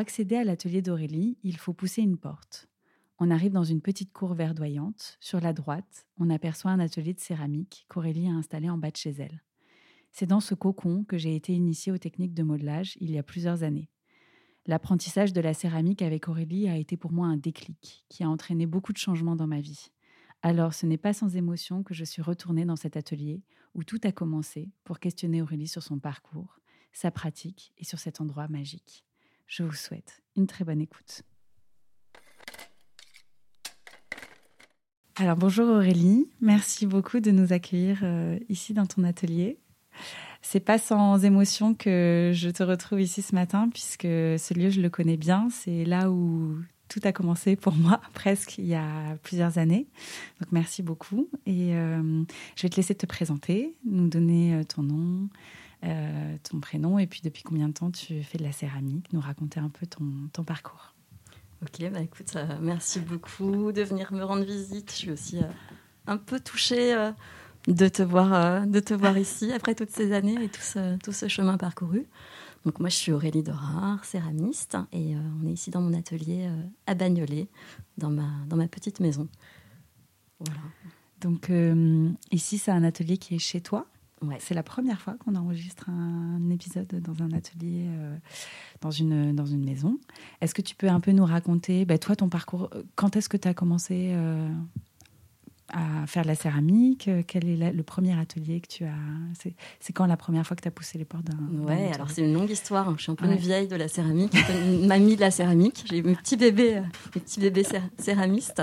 Accéder à l'atelier d'Aurélie, il faut pousser une porte. On arrive dans une petite cour verdoyante. Sur la droite, on aperçoit un atelier de céramique qu'Aurélie a installé en bas de chez elle. C'est dans ce cocon que j'ai été initiée aux techniques de modelage il y a plusieurs années. L'apprentissage de la céramique avec Aurélie a été pour moi un déclic qui a entraîné beaucoup de changements dans ma vie. Alors ce n'est pas sans émotion que je suis retournée dans cet atelier où tout a commencé pour questionner Aurélie sur son parcours, sa pratique et sur cet endroit magique. Je vous souhaite une très bonne écoute. Alors bonjour Aurélie, merci beaucoup de nous accueillir euh, ici dans ton atelier. C'est pas sans émotion que je te retrouve ici ce matin puisque ce lieu je le connais bien, c'est là où tout a commencé pour moi presque il y a plusieurs années. Donc merci beaucoup et euh, je vais te laisser te présenter, nous donner euh, ton nom, euh, ton prénom et puis depuis combien de temps tu fais de la céramique, nous raconter un peu ton, ton parcours. Ok, bah écoute, euh, merci beaucoup de venir me rendre visite. Je suis aussi euh, un peu touchée de, te voir, de te voir ici après toutes ces années et tout ce, tout ce chemin parcouru. Donc moi, je suis Aurélie Dorard, céramiste, et on est ici dans mon atelier à Bagnolet, dans ma, dans ma petite maison. Voilà. Donc ici, c'est un atelier qui est chez toi? C'est la première fois qu'on enregistre un épisode dans un atelier, euh, dans, une, dans une maison. Est-ce que tu peux un peu nous raconter, bah, toi, ton parcours Quand est-ce que tu as commencé euh, à faire de la céramique Quel est le premier atelier que tu as C'est quand la première fois que tu as poussé les portes d'un Ouais, alors c'est une longue histoire. Je suis un peu une vieille de la céramique, une mamie de la céramique. J'ai mes petits bébés, euh, mes petits bébés céramistes.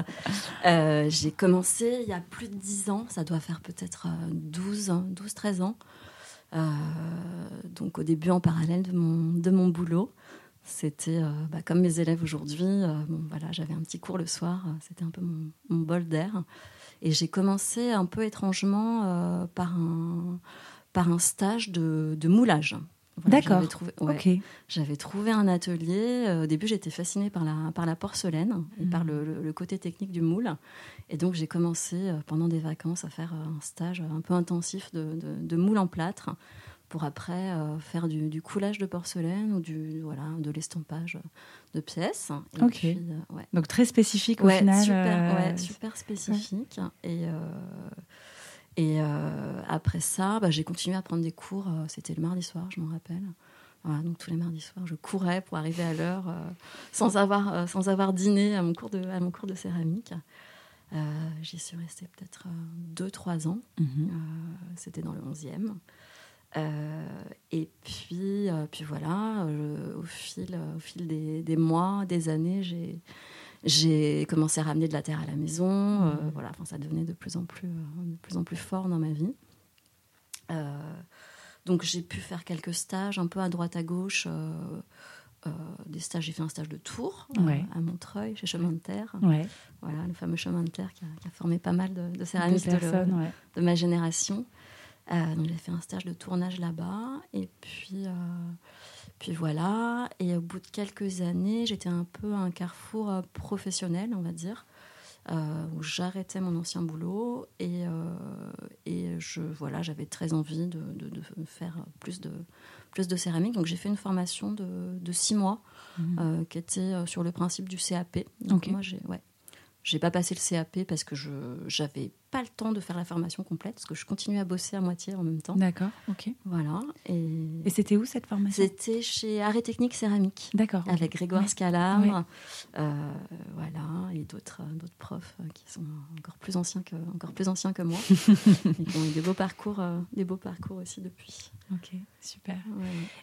Euh, j'ai commencé il y a plus de 10 ans. Ça doit faire peut-être 12, 12, 13 ans. Euh, donc au début en parallèle de mon, de mon boulot. C'était bah, comme mes élèves aujourd'hui. bon, voilà, j'avais un petit cours le soir. C'était un peu mon, mon bol d'air. Et j'ai commencé un peu étrangement euh, par, un, par un stage de, de moulage. D'accord. J'avais trouvé un atelier. Euh, au début, j'étais fascinée par la, par la porcelaine et par mmh. le, le, côté technique du moule. Et donc, j'ai commencé euh, pendant des vacances à faire un stage un peu intensif de, de, de moule en plâtre pour après euh, faire du, du, coulage de porcelaine ou du, voilà, de l'estampage de pièces. Et ok. Puis, euh, ouais. Donc très spécifique au final. Super, euh... ouais, super spécifique. Et, et après ça, bah, j'ai continué à prendre des cours. C'était le mardi soir, je m'en rappelle. Voilà, donc tous les mardis soirs, je courais pour arriver à l'heure sans, avoir, sans avoir dîné à mon cours de, à mon cours de céramique. J'y suis restée peut-être 2-3 ans. Mm -hmm. C'était dans le 11e. Euh, et puis, euh, puis voilà, euh, au fil, au fil des, des, mois, des années, j'ai j'ai commencé à ramener de la terre à la maison. Mmh. voilà, enfin, ça devenait de plus en plus, de plus en plus fort dans ma vie. donc j'ai pu faire quelques stages un peu à droite à gauche. des stages, j'ai fait un stage de tour ouais. à Montreuil, chez Chemin de Terre. Ouais. Voilà, le fameux chemin de terre qui a, qui a formé pas mal de, de céramistes de, de, ouais. de ma génération. Euh, donc j'ai fait un stage de tournage là-bas. Et puis, euh, puis voilà. Et au bout de quelques années, j'étais un peu à un carrefour euh, professionnel, on va dire, euh, où j'arrêtais mon ancien boulot. Et, euh, et je, voilà, j'avais très envie de, de, de, faire plus de, plus de céramique. Donc j'ai fait une formation de, de six mois mmh. qui était sur le principe du CAP. Donc okay. moi, j'ai... Ouais. J'ai pas passé le CAP parce que je j'avais pas le temps de faire la formation complète parce que je continuais à bosser à moitié en même temps. D'accord, ok. Voilà. Et, Et c'était où cette formation? C'était chez Arrêt Technique Céramique. D'accord. Avec Grégoire Scalar, voilà, et d'autres d'autres profs qui sont encore plus anciens que encore plus anciens que moi, et qui ont eu des beaux parcours, des beaux parcours aussi depuis. Ok, super.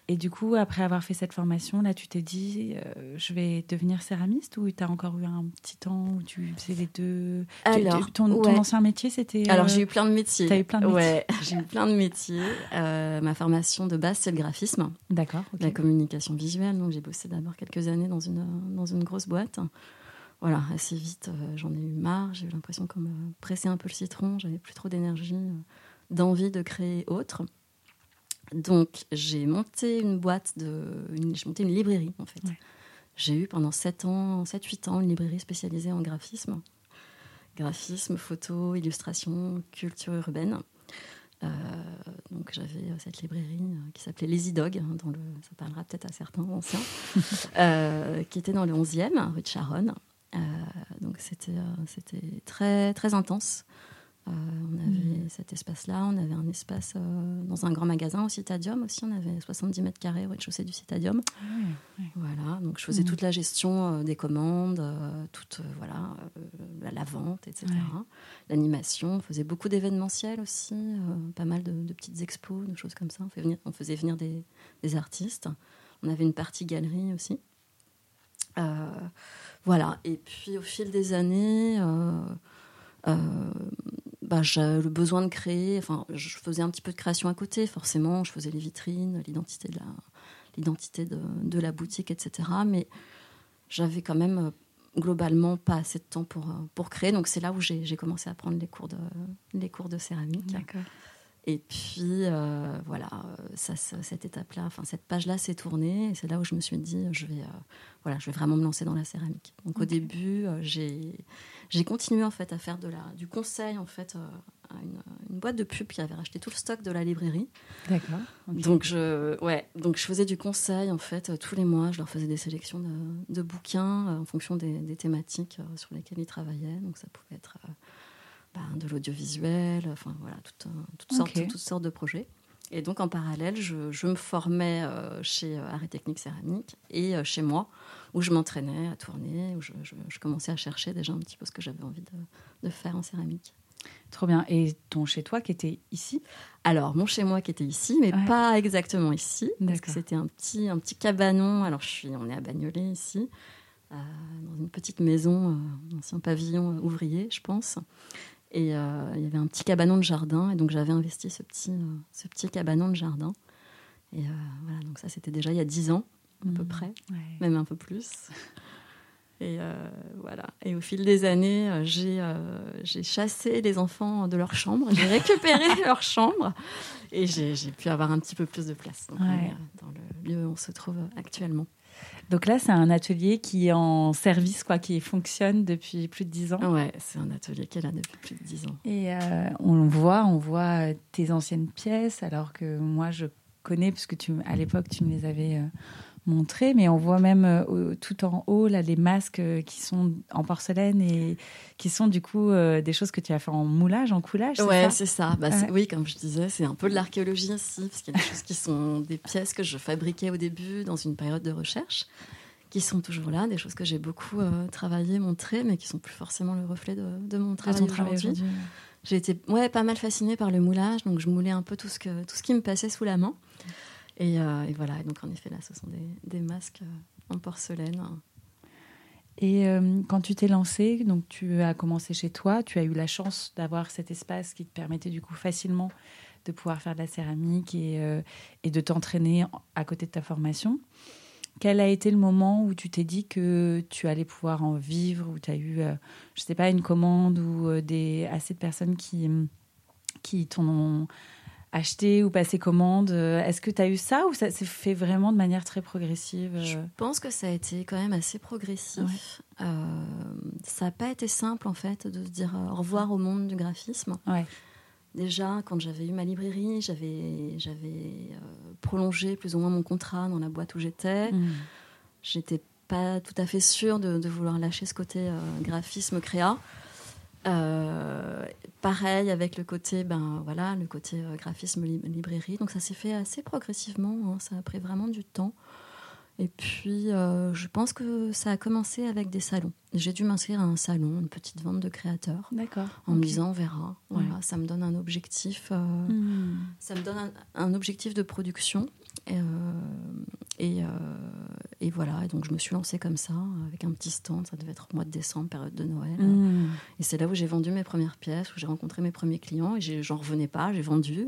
Et du coup, après avoir fait cette formation, là, tu t'es dit, je vais devenir céramiste ou tu as encore eu un petit temps où tu faisais les deux? Alors, ton, ton, ancien métier, c'était. Alors, j'ai eu plein de métiers. Tu as eu plein de métiers. Ouais, j'ai eu plein de métiers. ma formation de base, c'est le graphisme. D'accord. La communication visuelle. Donc, j'ai bossé d'abord quelques années dans une, dans une grosse boîte. Voilà, assez vite, j'en ai eu marre. J'ai eu l'impression qu'on me pressait un peu le citron. J'avais plus trop d'énergie, d'envie de créer autre. Donc, j'ai monté une boîte de. J'ai monté une librairie, en fait. J'ai eu pendant 7 ans, 7-8 ans, une librairie spécialisée en graphisme. Graphisme, photo, illustration, culture urbaine. Euh, donc j'avais cette librairie euh, qui s'appelait Lazy Dog, hein, dans le, ça parlera peut-être à certains anciens, euh, qui était dans le 11e, rue de Charonne. donc c'était c'était très, très intense. Euh, on avait mm. cet espace-là, on avait un espace euh, dans un grand magasin au Citadium aussi, on avait 70 mètres carrés au rez-de-chaussée du Citadium. Ah voilà, donc je faisais mm. toute la gestion euh, des commandes, toute voilà, la, vente, etc. L'animation, on faisait beaucoup d'événementiels aussi, pas mal de, petites expos, de choses comme ça. On, fait venir, on faisait venir des, des, artistes. On avait une partie galerie aussi. voilà, et puis au fil des années bah, le besoin de créer. Enfin, je faisais un petit peu de création à côté, forcément. Je faisais les vitrines, l'identité de la, l'identité de, de, la boutique, etc. Mais j'avais quand même euh, globalement pas assez de temps pour, euh, pour créer. Donc c'est là où j'ai, commencé à prendre les cours de, les cours de céramique. D'accord. Et puis, euh, voilà, ça, cette étape-là, enfin, cette page-là s'est tournée. Et c'est là où je me suis dit, je vais, voilà, je vais vraiment me lancer dans la céramique. Donc, au début, j'ai, j'ai continué en fait à faire de la, du conseil en fait euh, à une, boîte de pub qui avait racheté tout le stock de la librairie. D'accord. Donc je, ouais, donc je faisais du conseil en fait euh, tous les mois. Je leur faisais des sélections de, bouquins euh, en fonction des, thématiques sur lesquelles ils travaillaient. Donc ça pouvait être de l'audiovisuel, enfin voilà, toutes, toutes, sortes, toutes sortes de projets. Et donc en parallèle, je, je me formais chez Arrêt Technique Céramique et chez moi où je m'entraînais à tourner, où je, commençais à chercher déjà un petit peu ce que j'avais envie de, faire en céramique. Trop bien. Et ton chez toi qui était ici? Alors, mon chez moi qui était ici, mais pas exactement ici, parce que c'était un petit, un petit cabanon. Alors, je suis, on est à Bagnolet ici, euh, dans une petite maison, euh, un ancien pavillon ouvrier, je pense. Et euh, il y avait un petit cabanon de jardin, et donc j'avais investi ce petit, ce petit cabanon de jardin. Et voilà, donc ça, c'était déjà il y a dix ans à peu mmh. près, même un peu plus. Et euh, voilà. Et au fil des années, euh, j'ai euh, j'ai chassé les enfants de leur chambre, j'ai récupéré leur chambre et j'ai pu avoir un petit peu plus de place dans le lieu où on se trouve actuellement. Donc là, c'est un atelier qui est en service, quoi, qui fonctionne depuis plus de dix ans. Ouais, c'est un atelier qui est là depuis plus de dix ans. Et on voit, on voit tes anciennes pièces, alors que moi, je connais, puisque tu, à l'époque, tu me les avais montrer, mais on voit même euh, tout en haut là les masques euh, qui sont en porcelaine et qui sont du coup euh, des choses que tu as fait en moulage, en coulage. Ouais, c'est ça. Bah, Oui, comme je disais, c'est un peu de l'archéologie ici, parce qu'il y a des choses qui sont des pièces que je fabriquais au début dans une période de recherche, qui sont toujours là, des choses que j'ai beaucoup travaillé, montré, mais qui sont plus forcément le reflet de, mon travail aujourd'hui. J'ai été ouais, pas mal fascinée par le moulage, donc je moulais un peu tout ce, que, tout ce qui me passait sous la main. Euh, et, voilà, donc en effet, là, ce sont des, masques euh, en porcelaine. Et euh, quand tu t'es lancé, donc tu as commencé chez toi, tu as eu la chance d'avoir cet espace qui te permettait du coup facilement de pouvoir faire de la céramique et, et de t'entraîner à côté de ta formation. Quel a été le moment où tu t'es dit que tu allais pouvoir en vivre, où tu as eu, je ne sais pas, une commande ou des, assez de personnes qui, qui t'ont acheter ou passer commande. Euh, est-ce que tu as eu ça ou ça s'est fait vraiment de manière très progressive Je euh pense que ça a été quand même assez progressif. Euh, ça n'a pas été simple en fait de se dire au revoir au monde du graphisme. Ouais. Déjà, quand j'avais eu ma librairie, j'avais j'avais prolongé plus ou moins mon contrat dans la boîte où j'étais. Mmh. J'étais pas tout à fait sûre de, de, vouloir lâcher ce côté graphisme créa. Pareil avec le côté, ben voilà, le côté graphisme librairie. Donc ça s'est fait assez progressivement. Hein. ça a pris vraiment du temps. Et puis, euh, je pense que ça a commencé avec des salons. J'ai dû m'inscrire à un salon, une petite vente de créateurs. D'accord. En me disant, on verra. Voilà, ça me donne un objectif. Euh, hmm. Ça me donne un, objectif de production. Et, euh, et, voilà. Et donc, je me suis lancée comme ça, avec un petit stand. Ça devait être au mois de décembre, période de Noël. Hmm. Et c'est là où j'ai vendu mes premières pièces, où j'ai rencontré mes premiers clients. Et j'en revenais pas. J'ai vendu.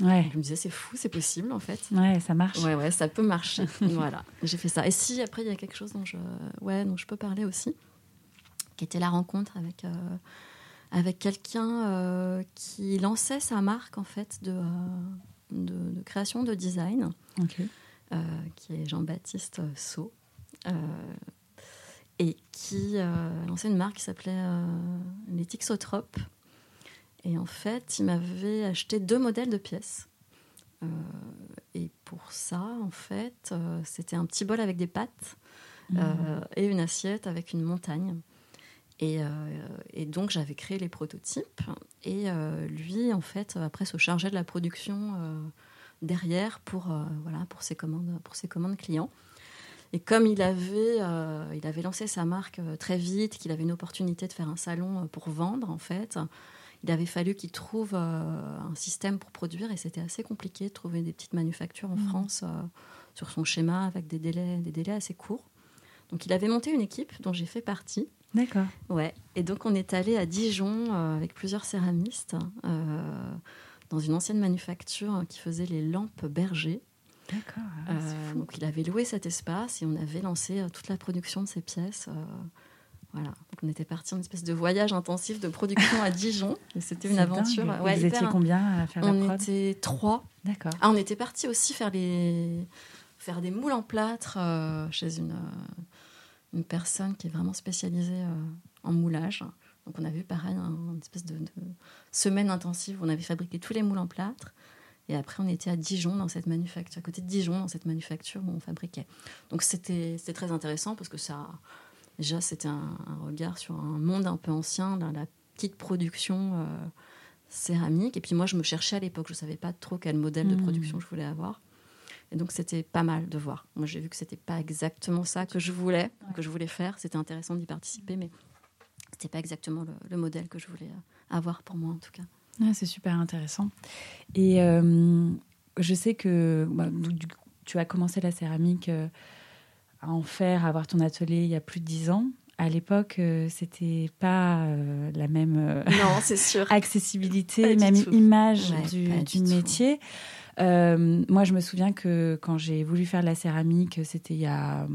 Ouais. Je me disais, c'est fou, c'est possible en fait. Ouais, ça marche. Ouais, ouais, ça peut marcher. voilà, j'ai fait ça. Et si après, il y a quelque chose dont je, ouais, dont je peux parler aussi, qui était la rencontre avec, euh, avec quelqu'un euh, qui lançait sa marque en fait de, euh, de, création de design, qui est Jean-Baptiste Sceau. et qui lançait une marque qui s'appelait les Tixotrope, et en fait, il m'avait acheté deux modèles de pièces. Euh, et pour ça, en fait, euh, c'était un petit bol avec des mmh. euh, et une assiette avec une montagne. Et, et donc, j'avais créé les prototypes. Et lui, en fait, après, se chargeait de la production derrière pour, voilà, pour, ses commandes, pour ses commandes clients. Et comme il avait, il avait lancé sa marque très vite, qu'il avait une opportunité de faire un salon pour vendre, en fait, il avait fallu qu'il trouve euh, un système pour produire et c'était assez compliqué de trouver des petites manufactures en mmh. France euh, sur son schéma avec des délais, des délais assez courts. Donc il avait monté une équipe dont j'ai fait partie. D'accord. Ouais. Et donc on est allé à Dijon euh, avec plusieurs céramistes dans une ancienne manufacture qui faisait les lampes Berger. D'accord. Ah, donc il avait loué cet espace et on avait lancé toute la production de ces pièces. Voilà. Donc on était parti en espèce de voyage intensif de production à Dijon. C'était une aventure. Ouais, Vous étiez combien à faire on la prod On était trois. D'accord. Ah, on était parti aussi faire les faire des moules en plâtre euh, chez une euh, une personne qui est vraiment spécialisée euh, en moulage. Donc on a vu pareil une espèce de, semaine intensive où on avait fabriqué tous les moules en plâtre. Et après, on était à Dijon, dans cette manufacture, à côté de Dijon, dans cette manufacture où on fabriquait. Donc, c'était très intéressant parce que ça, Déjà, c'était un, regard sur un monde un peu ancien, la, la petite production euh, céramique. Et puis moi, je me cherchais à l'époque, je ne savais pas trop quel modèle de hmm. production je voulais avoir. Et donc, c'était pas mal de voir. Moi, j'ai vu que c'était pas exactement ça que je voulais, que je voulais faire. C'était intéressant d'y participer, mais c'était pas exactement le, modèle que je voulais euh, avoir pour moi, en tout cas. Ah, c'est super intéressant. Et euh, je sais que bah, tu as commencé la céramique à en faire, à avoir ton atelier il y a plus de dix ans. À l'époque, euh, c'était pas euh, la même euh, non, c'est sûr. accessibilité, même image du, métier. Moi, je me souviens que quand j'ai voulu faire la céramique, c'était il y a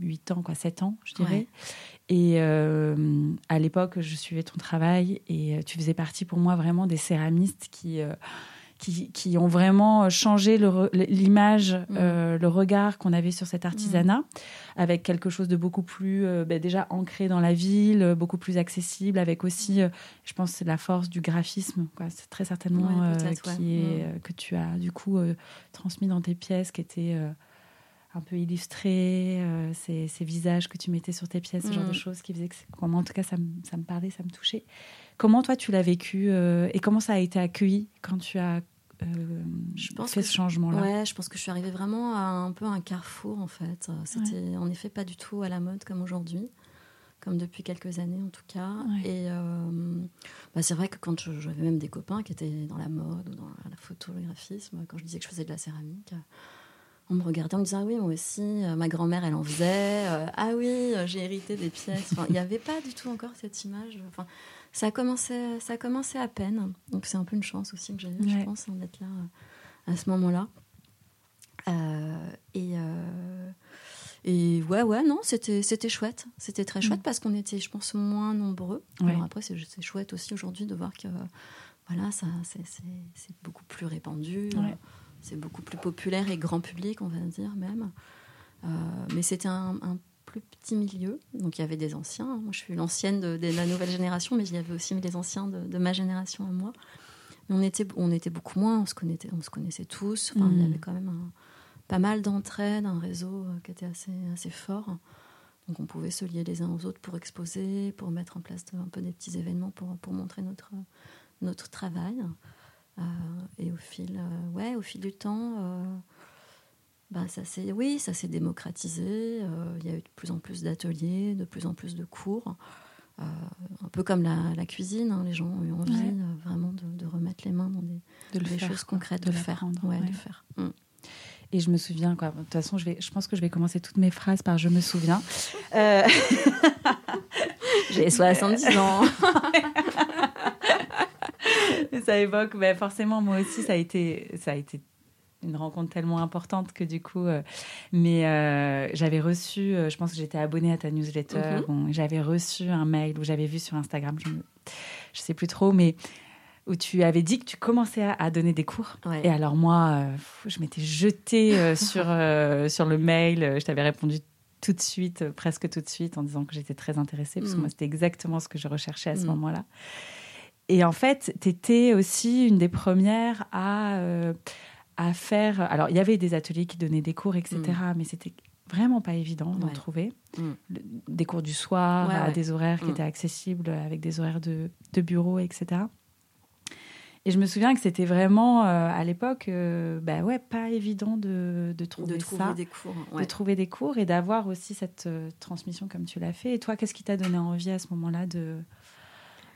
8 ans, quoi, 7 ans, je dirais. Et à l'époque, je suivais ton travail et tu faisais partie pour moi vraiment des céramistes qui qui, ont vraiment changé l'image, mm. euh, le regard qu'on avait sur cet artisanat, mm. avec quelque chose de beaucoup plus euh, ben, déjà ancré dans la ville, beaucoup plus accessible, avec aussi, euh, je pense, la force du graphisme. C'est très certainement qui est, mm. que tu as du coup transmis dans tes pièces, qui étaient un peu illustrés, ces, ces, visages que tu mettais sur tes pièces, ce genre de choses qui faisaient que, en tout cas, ça, ça me parlait, ça me touchait. Comment toi tu l'as vécu euh, et comment ça a été accueilli quand tu as euh, je pense fait ce changement-là? Ouais, je pense que je suis arrivée vraiment à un peu un carrefour en fait. C'était en effet pas du tout à la mode comme aujourd'hui, comme depuis quelques années en tout cas. Et euh, bah, c'est vrai que quand j'avais même des copains qui étaient dans la mode ou dans la photographisme, quand je disais que je faisais de la céramique, on me regardait, on me disait Ah oui, moi aussi, ma grand-mère, elle en faisait. ah oui, j'ai hérité des pièces. il n'y avait pas du tout encore cette image. Enfin, ça a commencé, ça a commencé à peine. Donc c'est un peu une chance aussi que j'ai eu, je pense, d'être là euh, à ce moment-là. Euh, et, euh, et ouais, ouais, non, c'était, c'était chouette. C'était très chouette mm. parce qu'on était, je pense, moins nombreux. Alors après, c'est, chouette aussi aujourd'hui de voir que voilà, ça, c'est, beaucoup plus répandu. C'est beaucoup plus populaire et grand public, on va dire même. mais c'était un, un plus petit milieu. Donc il y avait des anciens. Moi, je suis l'ancienne de, la nouvelle génération, mais il y avait aussi les anciens de, ma génération à moi. on était, on était beaucoup moins. On se connaissait, on se connaissait tous. Il y mm. avait quand même pas mal d'entraide, un réseau euh, qui était assez, assez fort. Donc on pouvait se lier les uns aux autres pour exposer, pour mettre en place un peu des petits événements pour, pour montrer notre, notre travail. Euh, et au fil, euh, ouais, au fil du temps, euh, bah, ça s'est, oui, ça s'est démocratisé. Il y a eu de plus en plus d'ateliers, de plus en plus de cours. un peu comme la, cuisine, hein, les gens ont eu envie vraiment de, remettre les mains dans des, des choses concrètes, de, le faire. Ouais, De faire. Mm. Et je me souviens, quoi. De toute façon, je, vais, je pense que je vais commencer toutes mes phrases par je me souviens. Euh... J'ai 70 ans. ça évoque, mais bon, moi aussi, ça a été, ça a été une rencontre tellement importante que du coup, euh, mais euh, j'avais reçu, euh, je pense que j'étais abonnée à ta newsletter, mhm. j'avais reçu un mail ou j'avais vu sur Instagram, je, ne sais plus trop, mais où tu avais dit que tu commençais à, donner des cours. Et alors moi, je m'étais jetée sur, sur le mail, je t'avais répondu tout de suite, presque tout de suite, en disant que j'étais très intéressée, parce que mm. moi, c'était exactement ce que je recherchais à ce mm. moment-là. Et en fait, tu étais aussi une des premières à, à faire... Alors, il y avait des ateliers qui donnaient des cours, etc., mm. mais c'était vraiment pas évident d'en trouver. Des cours du soir, à des horaires qui étaient accessibles, avec des horaires de, de bureau, etc. Et je me souviens que c'était vraiment euh, à l'époque, euh, bah ouais, pas évident de, de trouver, de trouver des cours, de trouver des cours et d'avoir aussi cette euh, transmission comme tu l'as fait. Et toi, qu'est-ce qui t'a donné envie à ce moment-là de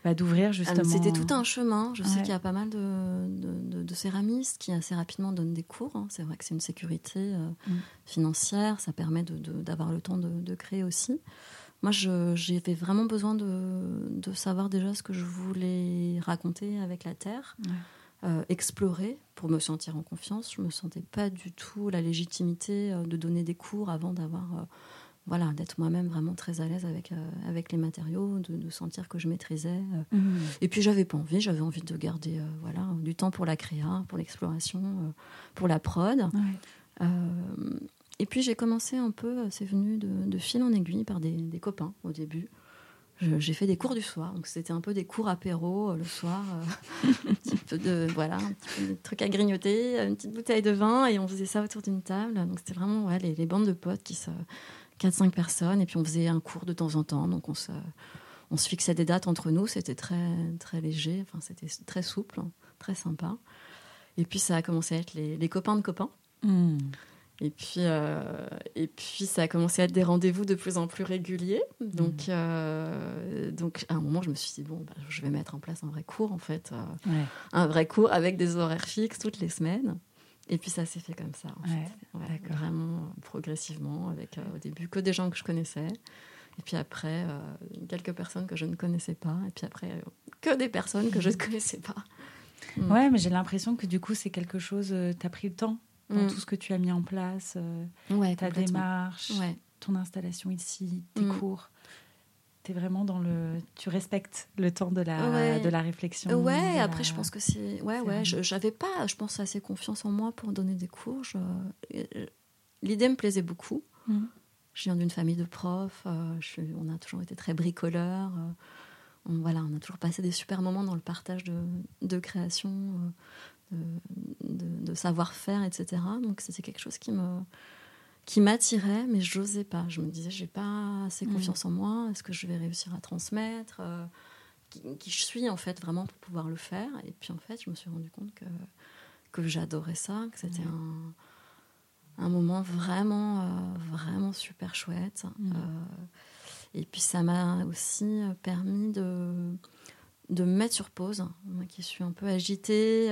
bah, d'ouvrir ah, justement C'était tout un chemin. Je sais qu'il y a pas mal de, de, céramistes qui assez rapidement donnent des cours. Hein. C'est vrai que c'est une sécurité mm. financière, ça permet d'avoir le temps de, créer aussi. Moi, j'avais vraiment besoin de, savoir déjà ce que je voulais raconter avec la Terre, euh, explorer pour me sentir en confiance. Je ne me sentais pas du tout la légitimité euh, de donner des cours avant d'avoir, euh, voilà, d'être moi-même vraiment très à l'aise avec, avec les matériaux, de, sentir que je maîtrisais. Mmh. Et puis, j'avais pas envie, j'avais envie de garder voilà, du temps pour la créa, pour l'exploration, pour la prod. Et puis j'ai commencé un peu, euh, c'est venu de, fil en aiguille par des, copains au début. J'ai fait des cours du soir, donc c'était un peu des cours apéro euh, le soir, euh, un petit peu de voilà, un petit à grignoter, une petite bouteille de vin et on faisait ça autour d'une table. Donc c'était vraiment ouais, les, bandes de potes qui se 4-5 personnes et puis on faisait un cours de temps en temps. Donc on se, on se fixait des dates entre nous, c'était très très léger, enfin c'était très souple, très sympa. Et puis ça a commencé à être les, copains de copains. Mmh. Et puis, euh, et puis, ça a commencé à être des rendez-vous de plus en plus réguliers. Donc, mmh. euh, donc à un moment, je me suis dit, bon, bah, je vais mettre en place un vrai cours, en fait. Euh, un vrai cours avec des horaires fixes toutes les semaines. Et puis, ça s'est fait comme ça, en fait. vraiment progressivement, avec au début que des gens que je connaissais. Et puis après, quelques personnes que je ne connaissais pas. Et puis après, que des personnes que je ne connaissais pas. Ouais, mais j'ai l'impression que du coup, c'est quelque chose. tu as pris le temps dans mm. tout ce que tu as mis en place, euh, ta démarche, ton installation ici, tes mm. cours. Tu es vraiment dans le. Tu respectes le temps de la, de la réflexion. Ouais, après, je pense que c'est. Ouais, ouais. J'avais pas, je pense, assez confiance en moi pour donner des cours. Euh, l'idée me plaisait beaucoup. Mm. Je viens d'une famille de profs. Euh, on a toujours été très bricoleurs. on, voilà, on a toujours passé des super moments dans le partage de, de création de, savoir-faire, etc. Donc c'était quelque chose qui me qui m'attirait, mais je n'osais pas. Je me disais, j'ai pas assez mm. confiance en moi. Est-ce que je vais réussir à transmettre euh, qui, je suis en fait vraiment pour pouvoir le faire? Et puis en fait, je me suis rendu compte que que j'adorais ça, que c'était mm. un, un moment vraiment euh, vraiment super chouette. Mm. Euh, et puis ça m'a aussi permis de de me mettre sur pause. Moi qui suis un peu agitée,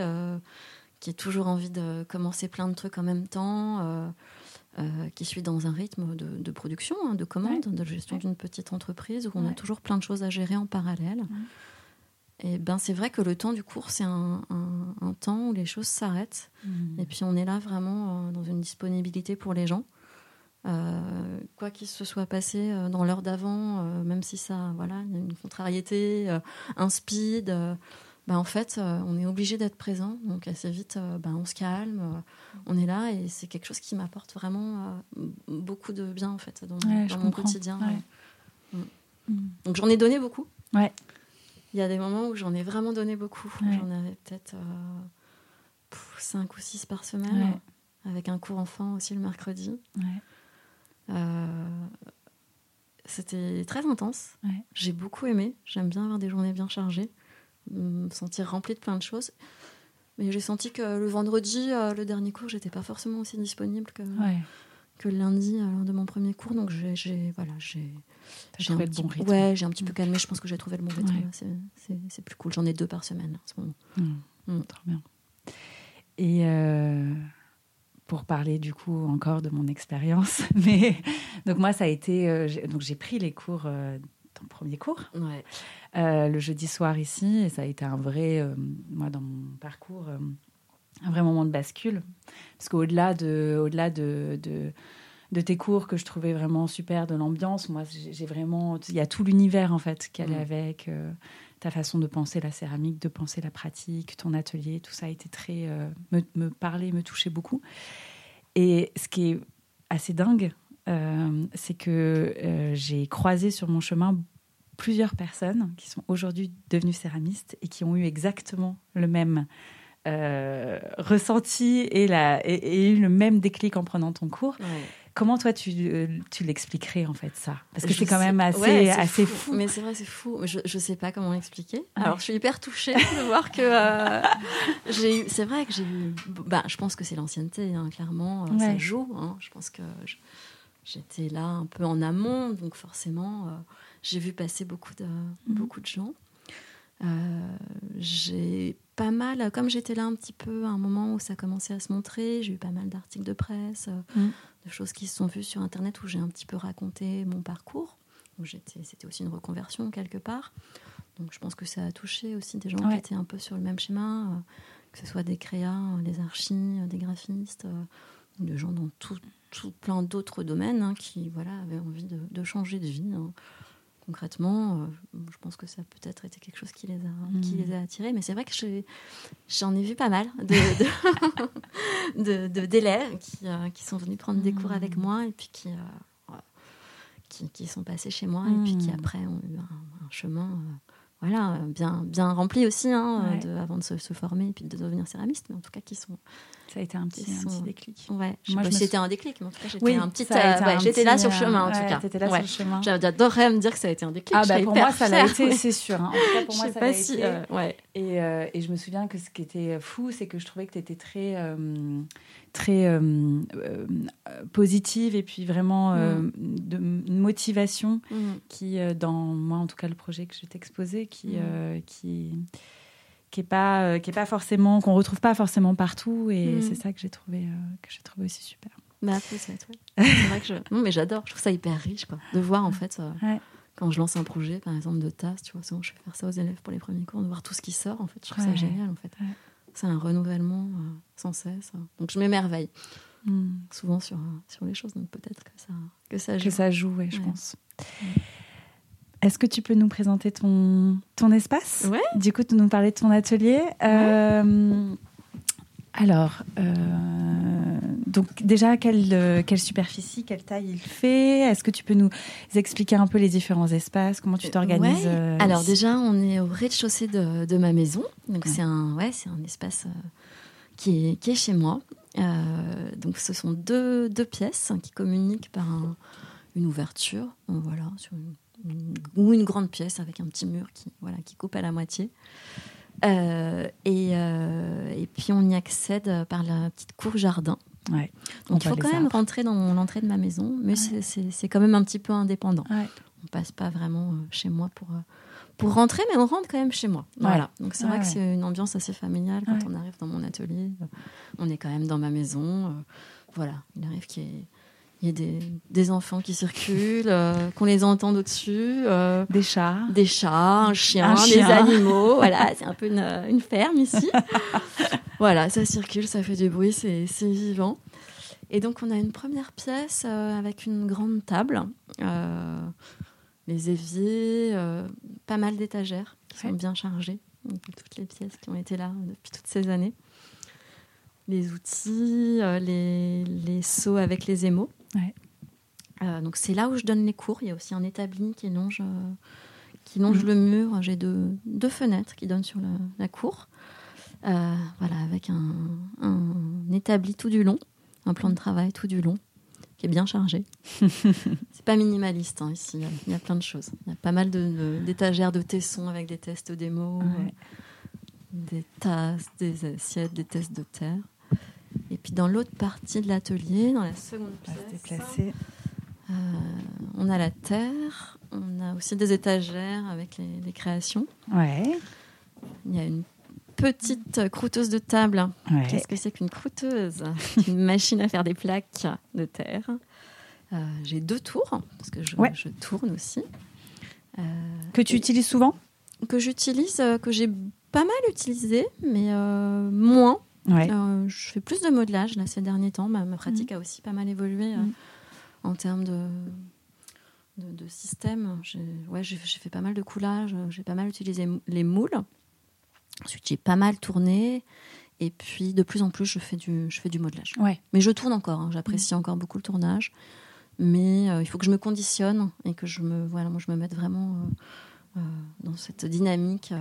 qui ai toujours envie de commencer plein de trucs en même temps, qui suis dans un rythme de, production, hein, de commande, de gestion d'une petite entreprise où on a toujours plein de choses à gérer en parallèle. Et ben c'est vrai que le temps du cours, c'est un, temps où les choses s'arrêtent. Mmh. Et puis on est là vraiment dans une disponibilité pour les gens. Euh, quoi qu'il se soit passé euh, dans l'heure d'avant, euh, même si ça, voilà, il y a une contrariété, un speed, bah, en fait, on est obligé d'être présent. Donc assez vite, bah, on se calme, on est là et c'est quelque chose qui m'apporte vraiment beaucoup de bien en fait dans, mon quotidien. Mm. Mm. Donc j'en ai donné beaucoup. Ouais. Il y a des moments où j'en ai vraiment donné beaucoup. J'en avais peut-être 5 ou 6 par semaine, avec un cours enfant aussi le mercredi. Euh, c'était très intense. J'ai beaucoup aimé. J'aime bien avoir des journées bien chargées, me sentir remplie de plein de choses. Mais j'ai senti que le vendredi, euh, le dernier cours, j'étais pas forcément aussi disponible que, que le lundi euh, lors de mon premier cours. Donc j'ai voilà, j'ai trouvé le bon rythme. Ouais, j'ai un petit peu calmé. Je pense que j'ai trouvé le bon rythme. C'est plus cool. J'en ai deux par semaine en ce moment. Mmh. Mmh. Trop bien. Et euh, pour parler du coup encore de mon expérience, mais donc moi ça a été donc j'ai pris les cours ton premier cours. Ouais. Euh, le jeudi soir ici. Et ça a été un vrai, euh, moi, dans mon parcours, euh, un vrai moment de bascule. Parce qu'au-delà de, au-delà de, de, tes cours que je trouvais vraiment super, de l'ambiance, moi, j'ai vraiment. Il y a tout l'univers, en fait, qui allait mm. avec. ta façon de penser la céramique, de penser la pratique, ton atelier, tout ça a été très. me, me parler, me toucher beaucoup. Et ce qui est assez dingue, c'est que j'ai croisé sur mon chemin plusieurs personnes qui sont aujourd'hui devenues céramistes et qui ont eu exactement le même euh, ressenti et, la, et, eu le même déclic en prenant ton cours. Comment toi tu, euh, tu l'expliquerais en fait ça? Parce que c'est quand même assez, assez fou. Mais c'est vrai, c'est fou. Je ne sais pas comment l'expliquer. Alors je suis hyper touchée de voir que euh, j'ai C'est vrai que j'ai eu. Bah, je pense que c'est l'ancienneté, hein, clairement. Ça joue. Hein. Je pense que j'étais là un peu en amont, donc forcément j'ai vu passer beaucoup de, mhm. beaucoup de gens. Euh, j'ai pas mal, comme j'étais là un petit peu à un moment où ça commençait à se montrer, j'ai eu pas mal d'articles de presse, euh, mhm. de choses qui se sont vues sur Internet où j'ai un petit peu raconté mon parcours. C'était aussi une reconversion quelque part. Donc je pense que ça a touché aussi des gens qui étaient un peu sur le même schéma, euh, que ce soit des créas, des archis, des graphistes, des gens dans tout, tout plein d'autres domaines hein, qui voilà, avaient envie de, de changer de vie. Hein concrètement, euh, je pense que ça a peut-être été quelque chose qui les a, qui hmm. les a attirés. Mais c'est vrai que j'en ai vu pas mal de, d'élèves qui, euh, qui, sont venus prendre des cours avec hmm. moi et puis qui, euh, qui, qui, sont passés chez moi et puis qui hmm. après ont eu un, chemin voilà, bien, bien rempli aussi hein, avant de se, se, former et puis de devenir céramiste, mais en tout cas qui sont ça a été un petit, un petit déclic. Ouais, je Moi, c'était un déclic, mais en tout cas, j'étais un petit. Euh, j'étais là sur le chemin, en tout cas. T'étais là sur le chemin. J'adorerais me dire que ça a été un déclic. Ah, bah, pour moi, ça l'a été, c'est sûr. Hein. En tout cas, pour moi, ça l'a été. Euh, ouais. Et, euh, et, je me souviens que ce qui était fou, c'est que je trouvais que tu étais très, très positive et puis vraiment mm. de motivation mm. qui, dans moi, en tout cas, le projet que je exposé, qui. Mm. qui qui est pas euh, qui est pas forcément qu'on retrouve pas forcément partout et mm. c'est ça que j'ai trouvé euh, que j'ai trouvé aussi super. Bah, c'est vrai que je... non mais j'adore, je trouve ça hyper riche quoi, de voir en fait euh, quand je lance un projet par exemple de tasse, tu vois, souvent je fais faire ça aux élèves pour les premiers cours, de voir tout ce qui sort en fait, je trouve ça génial en fait. C'est un renouvellement sans cesse. Donc je m'émerveille. Mm. Souvent sur, sur les choses, donc peut-être que ça, que ça joue. Que ça joue, ouais, je pense. Est-ce que tu peux nous présenter ton, ton espace? Ouais. Du coup, nous parler de ton atelier. Euh, alors, euh, donc déjà, quelle, quelle superficie, quelle taille il fait? Est-ce que tu peux nous expliquer un peu les différents espaces? Comment tu euh, t'organises Alors déjà, on est au rez-de-chaussée de, de, ma maison. Donc c'est un, ouais, un espace qui, est, qui est chez moi. donc ce sont deux, deux pièces qui communiquent par une ouverture. Voilà, sur une ou une grande pièce avec un petit mur qui, voilà, qui coupe à la moitié. Euh, et, euh, et, puis on y accède par la petite cour jardin. Ouais. Donc il faut quand même rentrer dans l'entrée de ma maison, mais c'est quand même un petit peu indépendant. Ouais. On passe pas vraiment euh, chez moi pour, pour rentrer, mais on rentre quand même chez moi. Voilà. Donc c'est vrai que c'est une ambiance assez familiale quand on arrive dans mon atelier. On est quand même dans ma maison. Voilà, il arrive qu'il y ait il y a des, des enfants qui circulent, euh, qu'on les entend au-dessus. Euh, des chats. Des chats, un chien, des animaux. voilà, c'est un peu une, une ferme ici. voilà, ça circule, ça fait du bruit, c'est vivant. Et donc, on a une première pièce euh, avec une grande table, les éviers, pas mal d'étagères qui sont bien chargées. Donc, toutes les pièces qui ont été là depuis toutes ces années. Les outils, les, les seaux avec les émaux. Euh, donc c'est là où je donne les cours. Il y a aussi un établi qui longe, euh, qui longe mm. le mur. J'ai deux, deux, fenêtres qui donnent sur la, cour. Euh, voilà, avec un, un, établi tout du long, un plan de travail tout du long. qui est bien chargé. c'est pas minimaliste hein, ici. Il y a plein de choses. Il y a pas mal d'étagères de, de, tessons avec des tests démos, des tasses, des assiettes, des tests de terre. Et puis dans l'autre partie de l'atelier, dans la seconde pièce, euh, on a la terre, on a aussi des étagères avec les, créations. Ouais. Il y a une petite croûteuse de table. Qu'est-ce que c'est qu'une croûteuse? Une machine à faire des plaques de terre. Euh, j'ai deux tours, parce que je, je tourne aussi. Euh, que tu utilises souvent? Que j'utilise, que j'ai pas mal utilisé, mais moins. Je fais plus de modelage là, ces derniers temps. Ma, pratique mm. a aussi pas mal évolué. Mm en termes de, de, système. J'ai ouais, fait pas mal de coulage, j'ai pas mal utilisé les moules. Ensuite, j'ai pas mal tourné. Et puis, de plus en plus, je fais du, je fais du modelage. Ouais. Mais je tourne encore. Hein. J'apprécie encore beaucoup le tournage. Mais euh, il faut que je me conditionne et que je me, voilà, moi, je me mette vraiment euh, euh, dans cette dynamique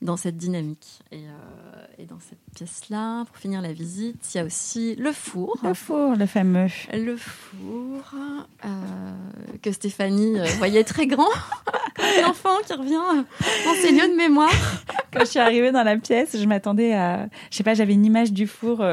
dans cette dynamique. Et, euh, et dans cette pièce-là, pour finir la visite, il y a aussi le four. Le four, le fameux. Le four euh, que Stéphanie euh, voyait très grand, comme un enfant qui revient dans ses lieux de mémoire. Quand je suis arrivée dans la pièce, je m'attendais à... Je sais pas, j'avais une image du four